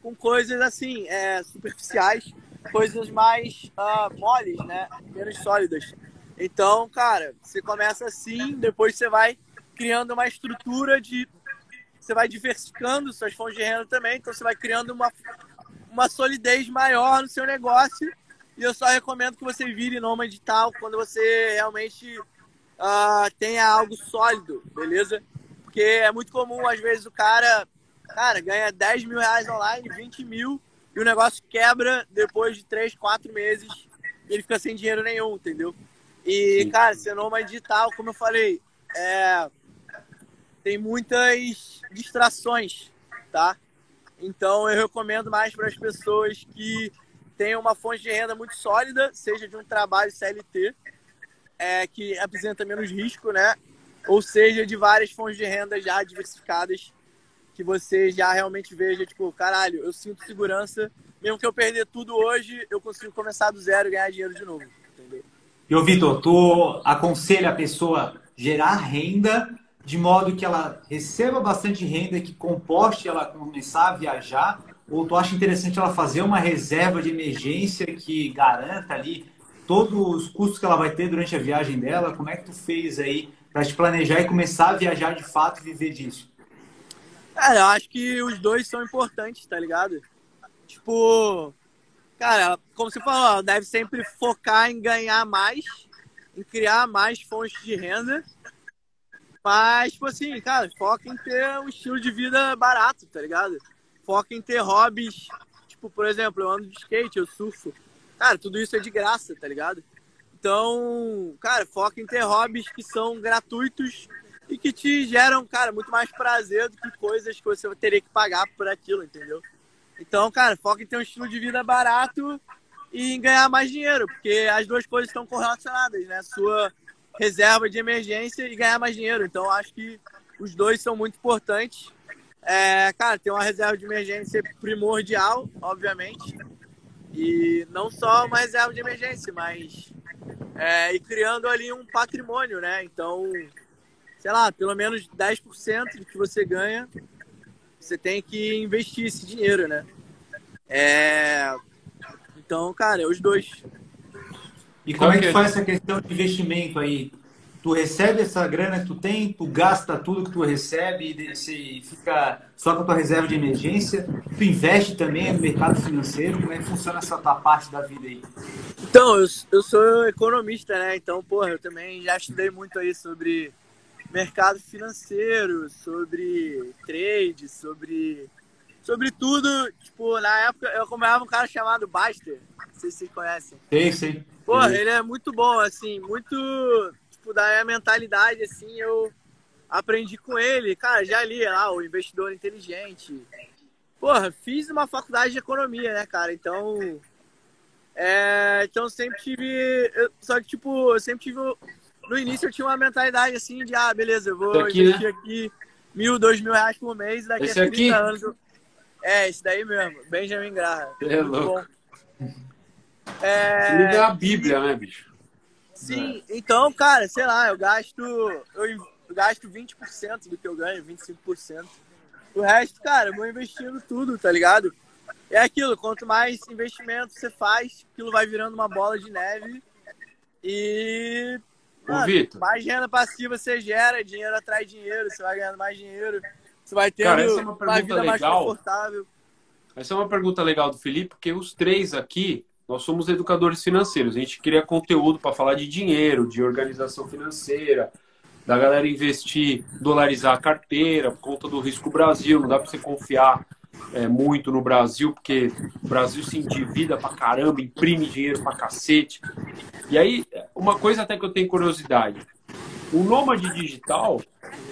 com coisas assim, é, superficiais, coisas mais uh, moles, né? Menos sólidas. Então, cara, você começa assim, depois você vai criando uma estrutura de. Você vai diversificando suas fontes de renda também, então você vai criando uma, uma solidez maior no seu negócio. E eu só recomendo que você vire nômade digital quando você realmente uh, tenha algo sólido, beleza? Porque é muito comum, às vezes, o cara, cara ganha 10 mil reais online, 20 mil, e o negócio quebra depois de 3, 4 meses e ele fica sem dinheiro nenhum, entendeu? E, cara, ser nômade digital, como eu falei, é, tem muitas distrações, tá? Então eu recomendo mais para as pessoas que tenham uma fonte de renda muito sólida, seja de um trabalho CLT, é, que apresenta menos risco, né? Ou seja, de várias fontes de renda já diversificadas, que você já realmente veja, tipo, caralho, eu sinto segurança, mesmo que eu perder tudo hoje, eu consigo começar do zero e ganhar dinheiro de novo, entendeu? E, Vitor, tu aconselha a pessoa gerar renda de modo que ela receba bastante renda que composte ela começar a viajar? Ou tu acha interessante ela fazer uma reserva de emergência que garanta ali todos os custos que ela vai ter durante a viagem dela? Como é que tu fez aí para te planejar e começar a viajar de fato e viver disso? Cara, eu acho que os dois são importantes, tá ligado? Tipo, cara, como você falou, deve sempre focar em ganhar mais, em criar mais fontes de renda. Mas, tipo assim, cara, foca em ter um estilo de vida barato, tá ligado? Foca em ter hobbies, tipo, por exemplo, eu ando de skate, eu surfo. Cara, tudo isso é de graça, tá ligado? Então, cara, foca em ter hobbies que são gratuitos e que te geram, cara, muito mais prazer do que coisas que você teria que pagar por aquilo, entendeu? Então, cara, foca em ter um estilo de vida barato e em ganhar mais dinheiro, porque as duas coisas estão correlacionadas, né? Sua reserva de emergência e ganhar mais dinheiro. Então, acho que os dois são muito importantes. É, cara, ter uma reserva de emergência primordial, obviamente. E não só uma reserva de emergência, mas é, ir criando ali um patrimônio, né? Então, sei lá, pelo menos 10% do que você ganha, você tem que investir esse dinheiro, né? É... Então, cara, é os dois. E como é que faz essa questão de investimento aí? Tu recebe essa grana que tu tem, tu gasta tudo que tu recebe e fica só com a tua reserva de emergência. Tu investe também no mercado financeiro. Como é que funciona essa tua parte da vida aí? Então, eu, eu sou economista, né? Então, porra, eu também já estudei muito aí sobre mercado financeiro, sobre trade, sobre sobre tudo. Tipo, na época eu acompanhava um cara chamado Baster. Não sei se vocês conhecem. Sim, sim. Pô, ele é muito bom, assim, muito. Tipo, da minha mentalidade, assim, eu aprendi com ele. Cara, já li lá, o investidor inteligente. Porra, fiz uma faculdade de economia, né, cara? Então. É, então sempre tive. Eu, só que, tipo, eu sempre tive no início eu tinha uma mentalidade assim de, ah, beleza, eu vou aqui, investir né? aqui mil, dois mil reais por mês daqui esse a 30 aqui? anos. Eu... É, esse daí mesmo, Benjamin Graham. É louco. Bom. É... Ele é a Bíblia, né, bicho? Sim, é. então, cara, sei lá, eu gasto. Eu gasto 20% do que eu ganho, 25%. O resto, cara, eu vou investindo tudo, tá ligado? É aquilo, quanto mais investimento você faz, aquilo vai virando uma bola de neve. E Mano. Mais renda passiva você gera, dinheiro atrai dinheiro, você vai ganhando mais dinheiro, você vai Cara, essa é uma, uma vida legal. mais confortável. Essa é uma pergunta legal do Felipe, porque os três aqui, nós somos educadores financeiros. A gente cria conteúdo para falar de dinheiro, de organização financeira, da galera investir, dolarizar a carteira, por conta do risco Brasil. Não dá para você confiar é, muito no Brasil, porque o Brasil se endivida pra caramba, imprime dinheiro pra cacete. E aí, uma coisa até que eu tenho curiosidade. O nômade digital,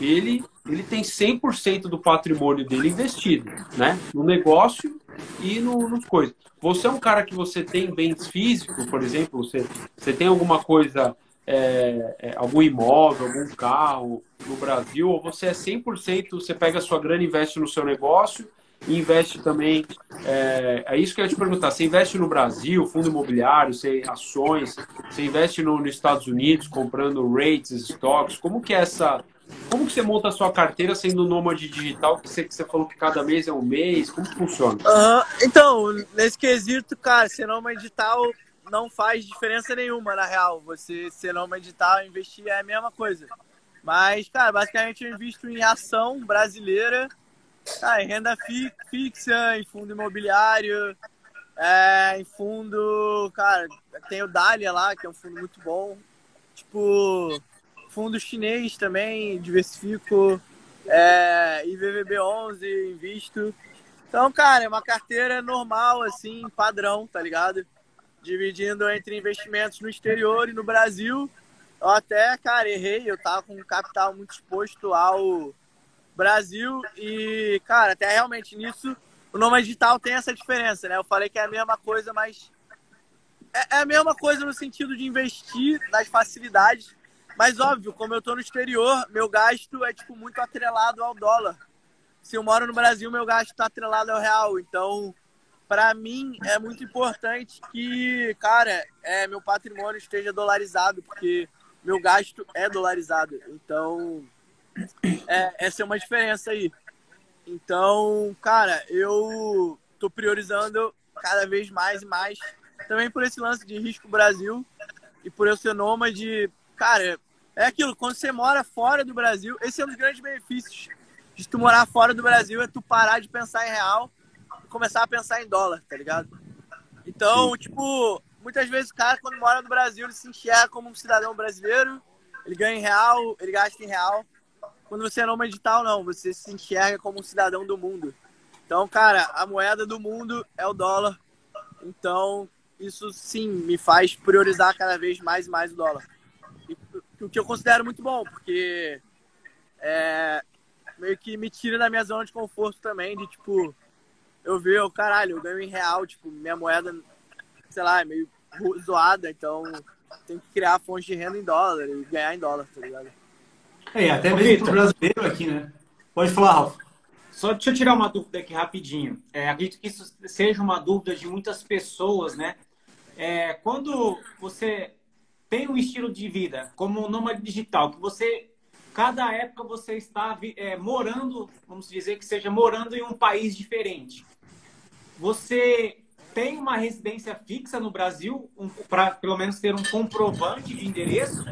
ele, ele tem 100% do patrimônio dele investido, né? No negócio e no, nos coisas. Você é um cara que você tem bens físicos, por exemplo, você, você tem alguma coisa, é, é, algum imóvel, algum carro no Brasil, ou você é 100%, você pega a sua grana e investe no seu negócio investe também. É, é, isso que eu ia te perguntar. Você investe no Brasil, fundo imobiliário, você, ações, você investe no, nos Estados Unidos, comprando rates, estoques. Como que é essa. Como que você monta a sua carteira sendo nômade digital, que você, que você falou que cada mês é um mês? Como que funciona? Uhum. Então, nesse quesito, cara, ser nômade digital não faz diferença nenhuma, na real. Você ser nômade digital, investir é a mesma coisa. Mas, cara, basicamente eu invisto em ação brasileira ah, em renda fixa, em fundo imobiliário, é, em fundo, cara, tem o Dália lá, que é um fundo muito bom. Tipo, fundo chinês também, diversifico. É, IVVB11, invisto. Então, cara, é uma carteira normal, assim, padrão, tá ligado? Dividindo entre investimentos no exterior e no Brasil. Eu até, cara, errei, eu tava com um capital muito exposto ao Brasil e, cara, até realmente nisso o nome digital tem essa diferença, né? Eu falei que é a mesma coisa, mas é, é a mesma coisa no sentido de investir nas facilidades, mas óbvio, como eu tô no exterior, meu gasto é tipo muito atrelado ao dólar. Se eu moro no Brasil, meu gasto tá atrelado ao real, então para mim é muito importante que, cara, é, meu patrimônio esteja dolarizado, porque meu gasto é dolarizado. Então, é, essa é uma diferença aí. Então, cara, eu tô priorizando cada vez mais e mais. Também por esse lance de risco Brasil. e por eu ser nômade, cara, é aquilo, quando você mora fora do Brasil, esse é um dos grandes benefícios de tu morar fora do Brasil, é tu parar de pensar em real e começar a pensar em dólar, tá ligado? Então, Sim. tipo, muitas vezes o cara, quando mora no Brasil, ele se enxerga como um cidadão brasileiro, ele ganha em real, ele gasta em real. Quando você é nômade digital, não, você se enxerga como um cidadão do mundo. Então, cara, a moeda do mundo é o dólar. Então, isso sim me faz priorizar cada vez mais e mais o dólar. E, o que eu considero muito bom, porque é, meio que me tira da minha zona de conforto também, de tipo, eu ver, caralho, eu ganho em real, tipo, minha moeda, sei lá, é meio zoada, então tem que criar fonte de renda em dólar e ganhar em dólar, tá ligado? É, até mesmo pro brasileiro aqui, né? Pode falar, Ralf. Só deixa eu tirar uma dúvida aqui rapidinho. É, acredito que isso seja uma dúvida de muitas pessoas, né? É, quando você tem um estilo de vida como nômade digital, que você, cada época você está é, morando, vamos dizer que seja morando em um país diferente. Você tem uma residência fixa no Brasil, um, para pelo menos ter um comprovante de endereço,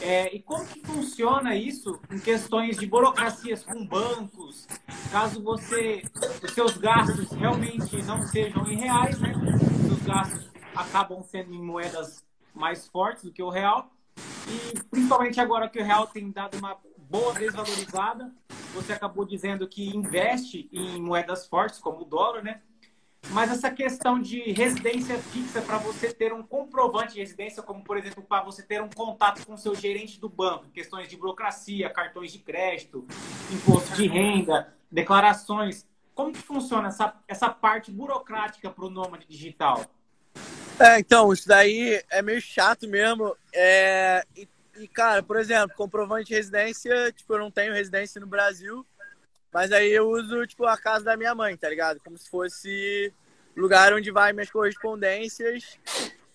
é, e como que funciona isso em questões de burocracias com bancos? Caso você, os seus gastos realmente não sejam em reais, né? Os seus gastos acabam sendo em moedas mais fortes do que o real. E principalmente agora que o real tem dado uma boa desvalorizada, você acabou dizendo que investe em moedas fortes, como o dólar, né? Mas essa questão de residência fixa para você ter um comprovante de residência, como por exemplo, para você ter um contato com seu gerente do banco, questões de burocracia, cartões de crédito, imposto de renda, declarações. Como que funciona essa, essa parte burocrática para o nômade digital? É, então, isso daí é meio chato mesmo. É, e, e, cara, por exemplo, comprovante de residência, tipo, eu não tenho residência no Brasil, mas aí eu uso, tipo, a casa da minha mãe, tá ligado? Como se fosse lugar onde vai minhas correspondências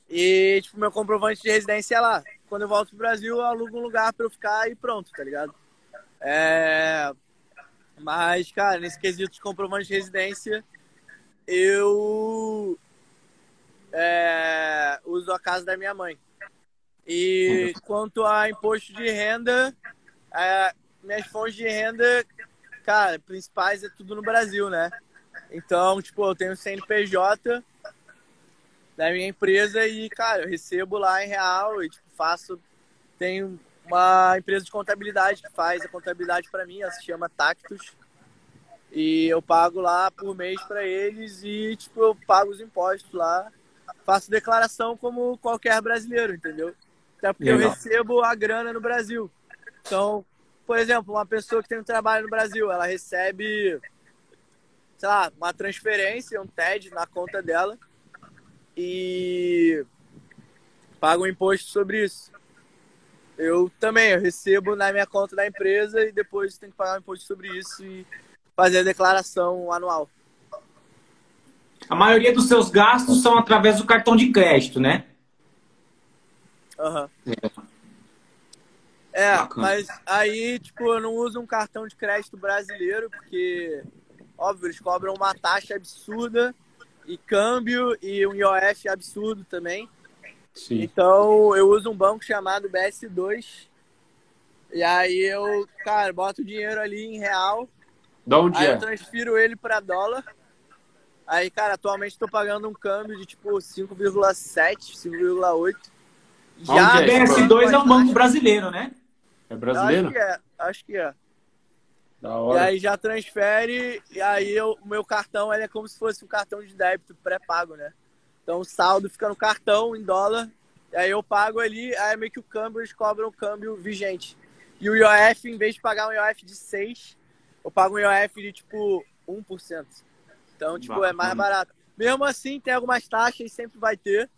e, tipo, meu comprovante de residência é lá. Quando eu volto pro Brasil, eu alugo um lugar pra eu ficar e pronto, tá ligado? É... Mas, cara, nesse quesito de comprovante de residência, eu é... uso a casa da minha mãe. E quanto a imposto de renda, é... minhas fontes de renda cara, principais é tudo no Brasil, né? Então, tipo, eu tenho CNPJ da minha empresa e, cara, eu recebo lá em real e, tipo, faço. Tenho uma empresa de contabilidade que faz a contabilidade para mim, ela se chama Tactus. E eu pago lá por mês para eles e, tipo, eu pago os impostos lá. Faço declaração como qualquer brasileiro, entendeu? Até porque Legal. eu recebo a grana no Brasil. Então, por exemplo, uma pessoa que tem um trabalho no Brasil, ela recebe, sei lá, uma transferência, um TED na conta dela e paga um imposto sobre isso. Eu também, eu recebo na minha conta da empresa e depois tenho que pagar um imposto sobre isso e fazer a declaração anual. A maioria dos seus gastos são através do cartão de crédito, né? Aham. Uhum. É, Bacana. mas aí, tipo, eu não uso um cartão de crédito brasileiro, porque, óbvio, eles cobram uma taxa absurda e câmbio e um IOF absurdo também. Sim. Então, eu uso um banco chamado BS2. E aí eu, cara, boto o dinheiro ali em real. Da onde aí é? eu transfiro ele para dólar. Aí, cara, atualmente estou pagando um câmbio de tipo 5,7, 5,8. Já é? BS2 é um banco brasileiro, né? É brasileiro? Acho que é, acho que é. Da hora. E aí já transfere, e aí o meu cartão ele é como se fosse um cartão de débito pré-pago, né? Então o saldo fica no cartão em dólar, e aí eu pago ali, aí é meio que o câmbio, eles cobram o câmbio vigente. E o IOF, em vez de pagar um IOF de 6, eu pago um IOF de tipo 1%. Então, tipo, Bacana. é mais barato. Mesmo assim, tem algumas taxas, sempre vai ter,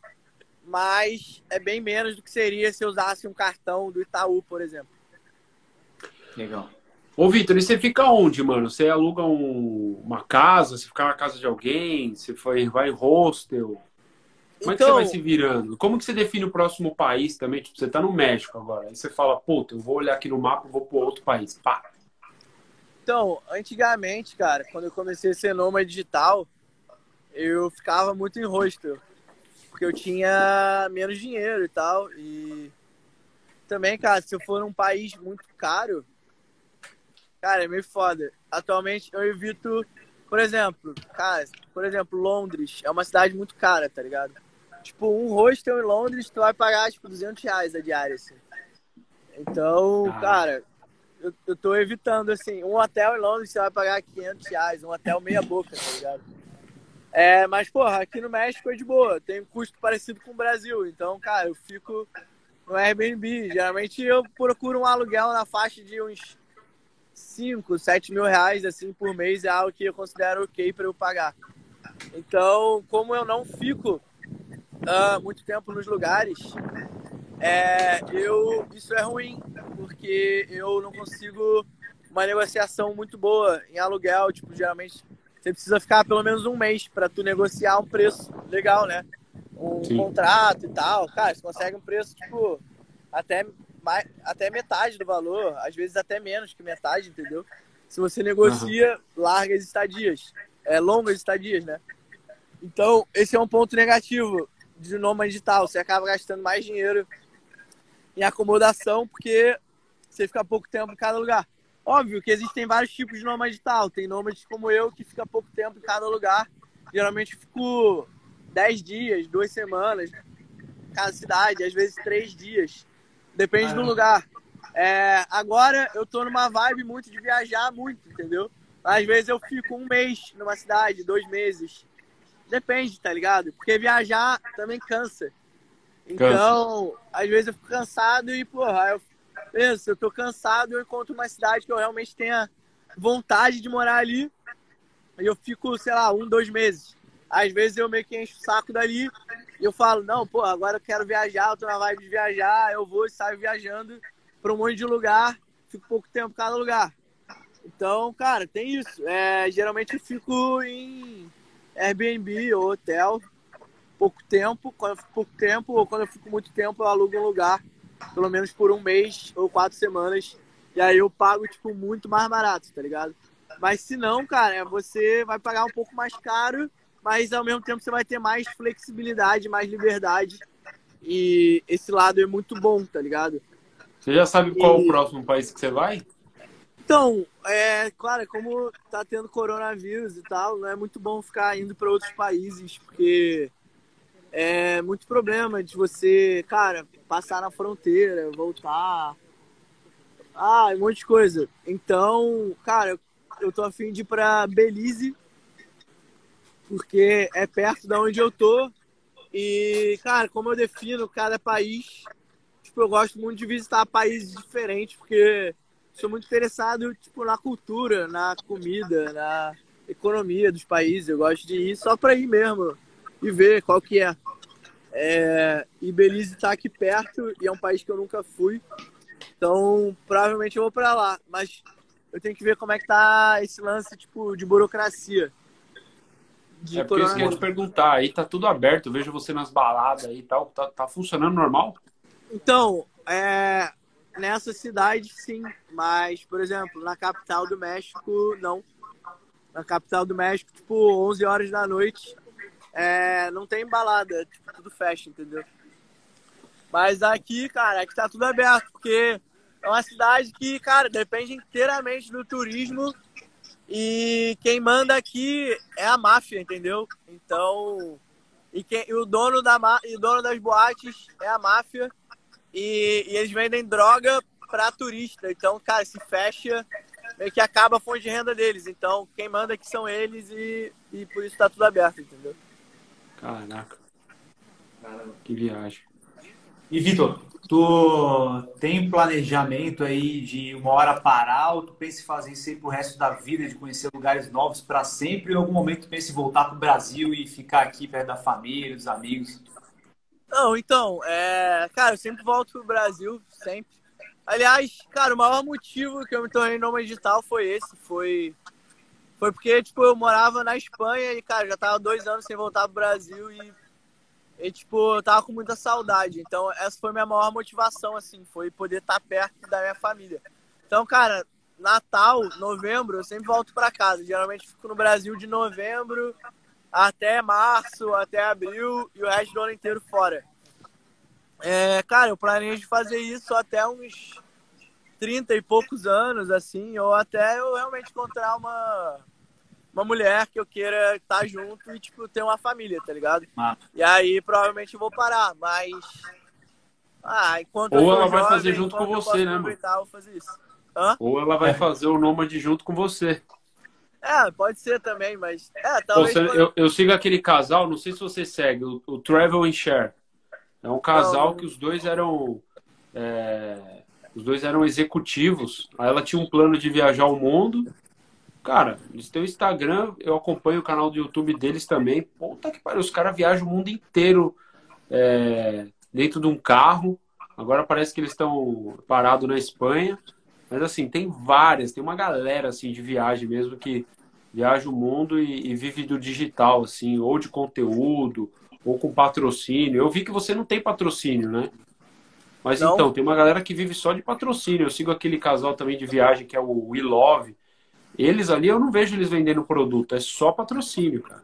mas é bem menos do que seria se eu usasse um cartão do Itaú, por exemplo. Legal. Ô, Vitor, e você fica onde, mano? Você aluga um, uma casa? Você fica na casa de alguém? Você foi, vai em hostel? Como então, é que você vai então- se virando? Como que você define o próximo país também? Tipo, você tá no México agora. Aí você fala, puta, eu vou olhar aqui no mapa e vou para outro país. Pá. Então, antigamente, cara, quando eu comecei a ser nômade digital, eu ficava muito em hostel. porque eu tinha menos dinheiro e tal. E também, cara, se eu for num país muito caro, cara, é meio foda. Atualmente eu evito, por exemplo, cara, por exemplo, Londres é uma cidade muito cara, tá ligado? Tipo, um hostel em Londres, tu vai pagar, tipo, 200 reais a diária, assim. Então, ah. cara, eu, eu tô evitando, assim, um hotel em Londres você vai pagar 500 reais, um hotel meia boca, tá ligado? É, mas, porra, aqui no México é de boa, tem um custo parecido com o Brasil. Então, cara, eu fico no Airbnb. Geralmente eu procuro um aluguel na faixa de uns 5, 7 mil reais, assim, por mês, é algo que eu considero ok para eu pagar. Então, como eu não fico uh, muito tempo nos lugares, é, eu, isso é ruim, porque eu não consigo uma negociação muito boa em aluguel. Tipo, geralmente você precisa ficar pelo menos um mês para tu negociar um preço legal, né? Um Sim. contrato e tal. Cara, você consegue um preço, tipo, até, mais, até metade do valor, às vezes até menos que metade, entendeu? Se você negocia uhum. largas estadias, é, longas estadias, né? Então, esse é um ponto negativo de nômade digital. Você acaba gastando mais dinheiro em acomodação porque você fica pouco tempo em cada lugar. Óbvio que existem vários tipos de nômade digital. Tem nômades como eu que fica pouco tempo em cada lugar. Geralmente fico 10 dias, duas semanas, cada cidade, às vezes três dias. Depende do lugar. É, agora eu tô numa vibe muito de viajar muito, entendeu? Às vezes eu fico um mês numa cidade, dois meses. Depende, tá ligado? Porque viajar também cansa. Então, cansa. às vezes eu fico cansado e, porra, eu penso, eu tô cansado, eu encontro uma cidade que eu realmente tenha vontade de morar ali. E eu fico, sei lá, um, dois meses. Às vezes eu meio que encho o saco dali e eu falo, não, pô, agora eu quero viajar, eu tô na vibe de viajar, eu vou e saio viajando para um monte de lugar, fico pouco tempo em cada lugar. Então, cara, tem isso. É, geralmente eu fico em Airbnb ou hotel, pouco tempo. Quando eu fico pouco tempo, ou quando eu fico muito tempo, eu alugo um lugar, pelo menos por um mês ou quatro semanas. E aí eu pago, tipo, muito mais barato, tá ligado? Mas se não, cara, você vai pagar um pouco mais caro mas ao mesmo tempo você vai ter mais flexibilidade, mais liberdade. E esse lado é muito bom, tá ligado? Você já sabe qual e... o próximo país que você vai? Então, é claro, como tá tendo coronavírus e tal, não é muito bom ficar indo para outros países, porque é muito problema de você, cara, passar na fronteira, voltar. Ah, um monte de coisa. Então, cara, eu tô afim de ir pra Belize porque é perto da onde eu tô. E, cara, como eu defino cada país, tipo, eu gosto muito de visitar países diferentes, porque sou muito interessado, tipo, na cultura, na comida, na economia dos países. Eu gosto de ir só para ir mesmo e ver qual que é. é e Belize está aqui perto e é um país que eu nunca fui. Então, provavelmente eu vou para lá. Mas eu tenho que ver como é que tá esse lance, tipo, de burocracia de é porque eu ia te perguntar, aí tá tudo aberto, eu vejo você nas baladas aí e tal, tá, tá funcionando normal? Então, é, nessa cidade sim, mas, por exemplo, na capital do México, não. Na capital do México, tipo, 11 horas da noite, é, não tem balada, tipo, tudo fecha, entendeu? Mas aqui, cara, aqui tá tudo aberto, porque é uma cidade que, cara, depende inteiramente do turismo e quem manda aqui é a máfia, entendeu? Então, e, quem, e o dono da e o dono das boates é a máfia e, e eles vendem droga para turista. Então, cara, se fecha, meio que acaba a fonte de renda deles. Então, quem manda aqui são eles e, e por isso tá tudo aberto, entendeu? Caraca. Que viagem. E Vitor, Tu tem planejamento aí de uma hora parar ou tu pensa em fazer isso aí pro resto da vida, de conhecer lugares novos para sempre? Ou em algum momento tu pensa em voltar pro Brasil e ficar aqui perto da família, dos amigos? Não, então, é... cara, eu sempre volto pro Brasil, sempre. Aliás, cara, o maior motivo que eu me tornei nômade digital foi esse, foi... Foi porque, tipo, eu morava na Espanha e, cara, já tava dois anos sem voltar pro Brasil e e, tipo, eu tava com muita saudade. Então, essa foi minha maior motivação, assim, foi poder estar tá perto da minha família. Então, cara, Natal, novembro, eu sempre volto para casa. Geralmente fico no Brasil de novembro até março, até abril e o resto do ano inteiro fora. É, cara, eu planejo fazer isso até uns 30 e poucos anos, assim, ou até eu realmente encontrar uma, uma mulher que eu queira estar junto e, tipo, ter uma família, tá ligado? Ah. E aí provavelmente eu vou parar, mas. Ah, enquanto Ou ela vai fazer junto com você, né, mano? Ou ela vai fazer o Nômade junto com você. É, pode ser também, mas. É, talvez. Você, eu, eu sigo aquele casal, não sei se você segue, o, o Travel and Share. É um casal não, que os dois eram. É, os dois eram executivos. Aí ela tinha um plano de viajar o mundo. Cara, eles têm o Instagram, eu acompanho o canal do YouTube deles também. Puta que pariu, os caras viajam o mundo inteiro é, dentro de um carro. Agora parece que eles estão parados na Espanha. Mas assim, tem várias, tem uma galera assim de viagem mesmo que viaja o mundo e, e, vive do digital, assim, ou de conteúdo, ou com patrocínio. Eu vi que você não tem patrocínio, né? Mas não. então, tem uma galera que vive só de patrocínio. Eu sigo aquele casal também de viagem que é o We Love. Eles ali, eu não vejo eles vendendo produto, é só patrocínio, cara.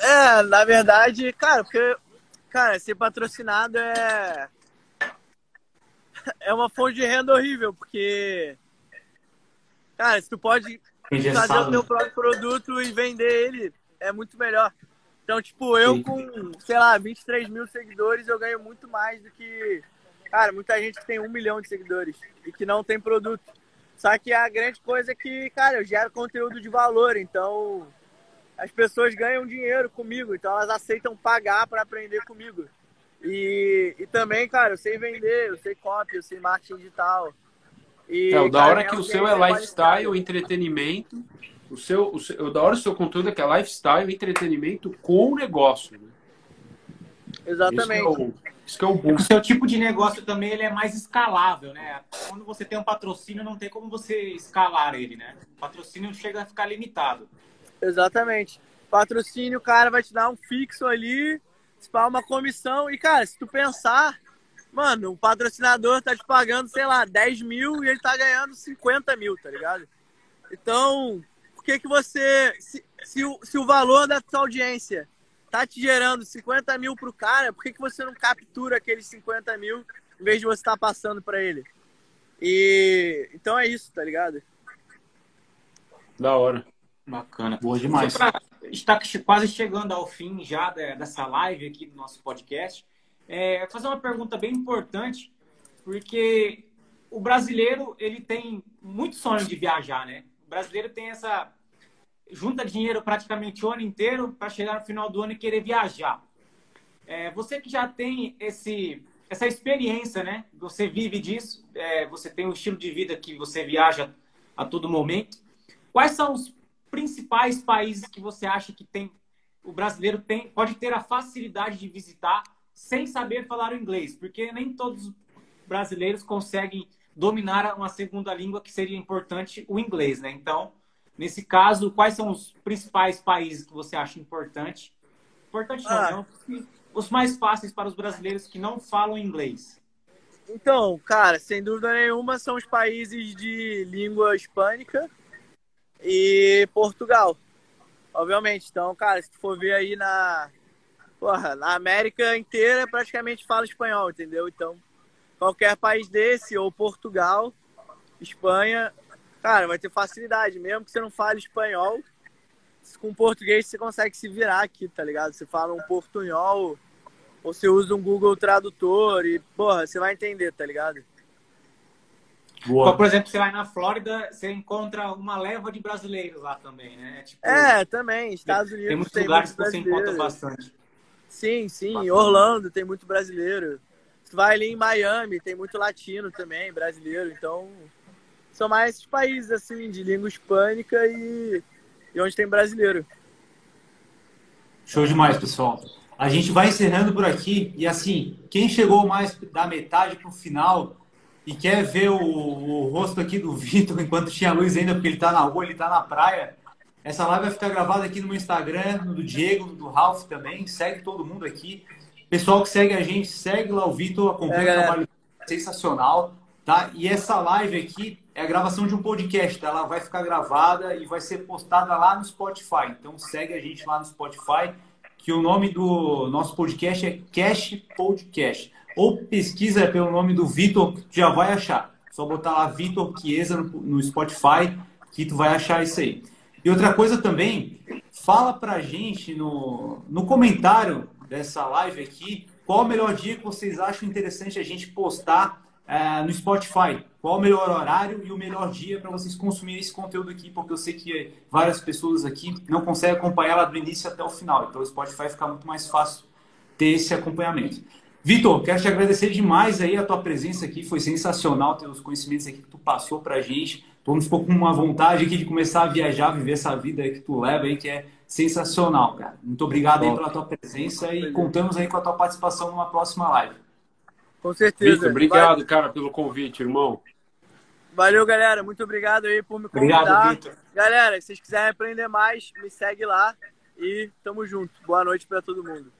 É, na verdade, cara, porque, cara, ser patrocinado é é uma fonte de renda horrível, porque, cara, se tu pode Engessado. fazer o teu próprio produto e vender ele, é muito melhor. Então, tipo, eu Sim. com, sei lá, 23 mil seguidores, eu ganho muito mais do que, cara, muita gente que tem um milhão de seguidores e que não tem produto. Só que a grande coisa é que, cara, eu gero conteúdo de valor, então as pessoas ganham dinheiro comigo, então elas aceitam pagar para aprender comigo. E, e também, cara, eu sei vender, eu sei copy, eu sei marketing digital. E, é, o da cara, hora é que o seu é lifestyle, entretenimento. O seu, o seu, o da hora o seu conteúdo é que é lifestyle, entretenimento com negócio. Né? Exatamente. Isso que é o, é o, o seu tipo de negócio também ele é mais escalável, né? Quando você tem um patrocínio, não tem como você escalar ele, né? O patrocínio chega a ficar limitado. Exatamente. Patrocínio, o cara vai te dar um fixo ali, para uma comissão. E, cara, se tu pensar, mano, o patrocinador tá te pagando, sei lá, 10 mil e ele tá ganhando 50 mil, tá ligado? Então, por que que você. Se, se, o, se o valor da sua audiência tá te gerando 50 mil pro cara, por que, que você não captura aqueles 50 mil em vez de você estar tá passando para ele? E então é isso, tá ligado? Da hora. Bacana. Boa demais. Pra, está quase chegando ao fim já dessa live aqui do nosso podcast. É, fazer uma pergunta bem importante, porque o brasileiro ele tem muito sonho de viajar, né? O brasileiro tem essa junta dinheiro praticamente o ano inteiro para chegar no final do ano e querer viajar. É, você que já tem esse essa experiência, né? Você vive disso, é, você tem um estilo de vida que você viaja a todo momento. Quais são os principais países que você acha que tem o brasileiro tem pode ter a facilidade de visitar sem saber falar o inglês, porque nem todos os brasileiros conseguem dominar uma segunda língua que seria importante o inglês, né? Então, nesse caso, quais são os principais países que você acha importante? Importante ah. não, não os mais fáceis para os brasileiros que não falam inglês. Então, cara, sem dúvida nenhuma são os países de língua hispânica, e Portugal, obviamente. Então, cara, se tu for ver aí na, porra, na América inteira, praticamente fala espanhol, entendeu? Então, qualquer país desse, ou Portugal, Espanha, cara, vai ter facilidade. Mesmo que você não fale espanhol, com português você consegue se virar aqui, tá ligado? Você fala um portunhol, ou você usa um Google Tradutor e, porra, você vai entender, tá ligado? Boa. Por exemplo, você vai na Flórida, você encontra uma leva de brasileiros lá também, né? Tipo, é, também. Estados Unidos tem muitos tem lugares que você encontra bastante. Sim, sim. Bastante. Orlando tem muito brasileiro. Você vai ali em Miami, tem muito latino também, brasileiro. Então, são mais esses países, assim, de língua hispânica e, e onde tem brasileiro. Show demais, pessoal. A gente vai encerrando por aqui. E assim, quem chegou mais da metade para o final e quer ver o, o rosto aqui do [LAUGHS] Vitor enquanto tinha luz ainda, porque ele está na rua, ele está na praia, essa live vai ficar gravada aqui no meu Instagram, no do Diego, no do Ralph também. Segue todo mundo aqui. Pessoal que segue a gente, segue lá o Vitor, acompanha é, o trabalho sensacional. Tá? E essa live aqui é a gravação de um podcast, tá? Ela vai ficar gravada e vai ser postada lá no Spotify. Então segue a gente lá no Spotify, que o nome do nosso podcast é Cash Podcast. Ou pesquisa pelo nome do Vitor, já vai achar. Só botar lá Vitor Chiesa no, no Spotify, que tu vai achar isso aí. E outra coisa também, fala pra gente no, no comentário dessa live aqui qual o melhor dia que vocês acham interessante a gente postar é, no Spotify. Qual o melhor horário e o melhor dia para vocês consumirem esse conteúdo aqui, porque eu sei que várias pessoas aqui não conseguem acompanhar ela do início até o final. Então o Spotify fica muito mais fácil ter esse acompanhamento. Vitor, quero te agradecer demais aí a tua presença aqui, foi sensacional ter os conhecimentos aqui que tu passou para a gente. Tô ficou com uma vontade aqui de começar a viajar, viver essa vida aí que tu leva aí, que é sensacional, cara. Muito obrigado aí pela tua presença e contamos aí com a tua participação numa próxima live. Com certeza. Vitor, obrigado, Vai... cara, pelo convite, irmão. Valeu, galera. Muito obrigado aí por me convidar. Obrigado, Vitor. Galera, se vocês quiserem aprender mais, me segue lá e tamo junto. Boa noite para todo mundo.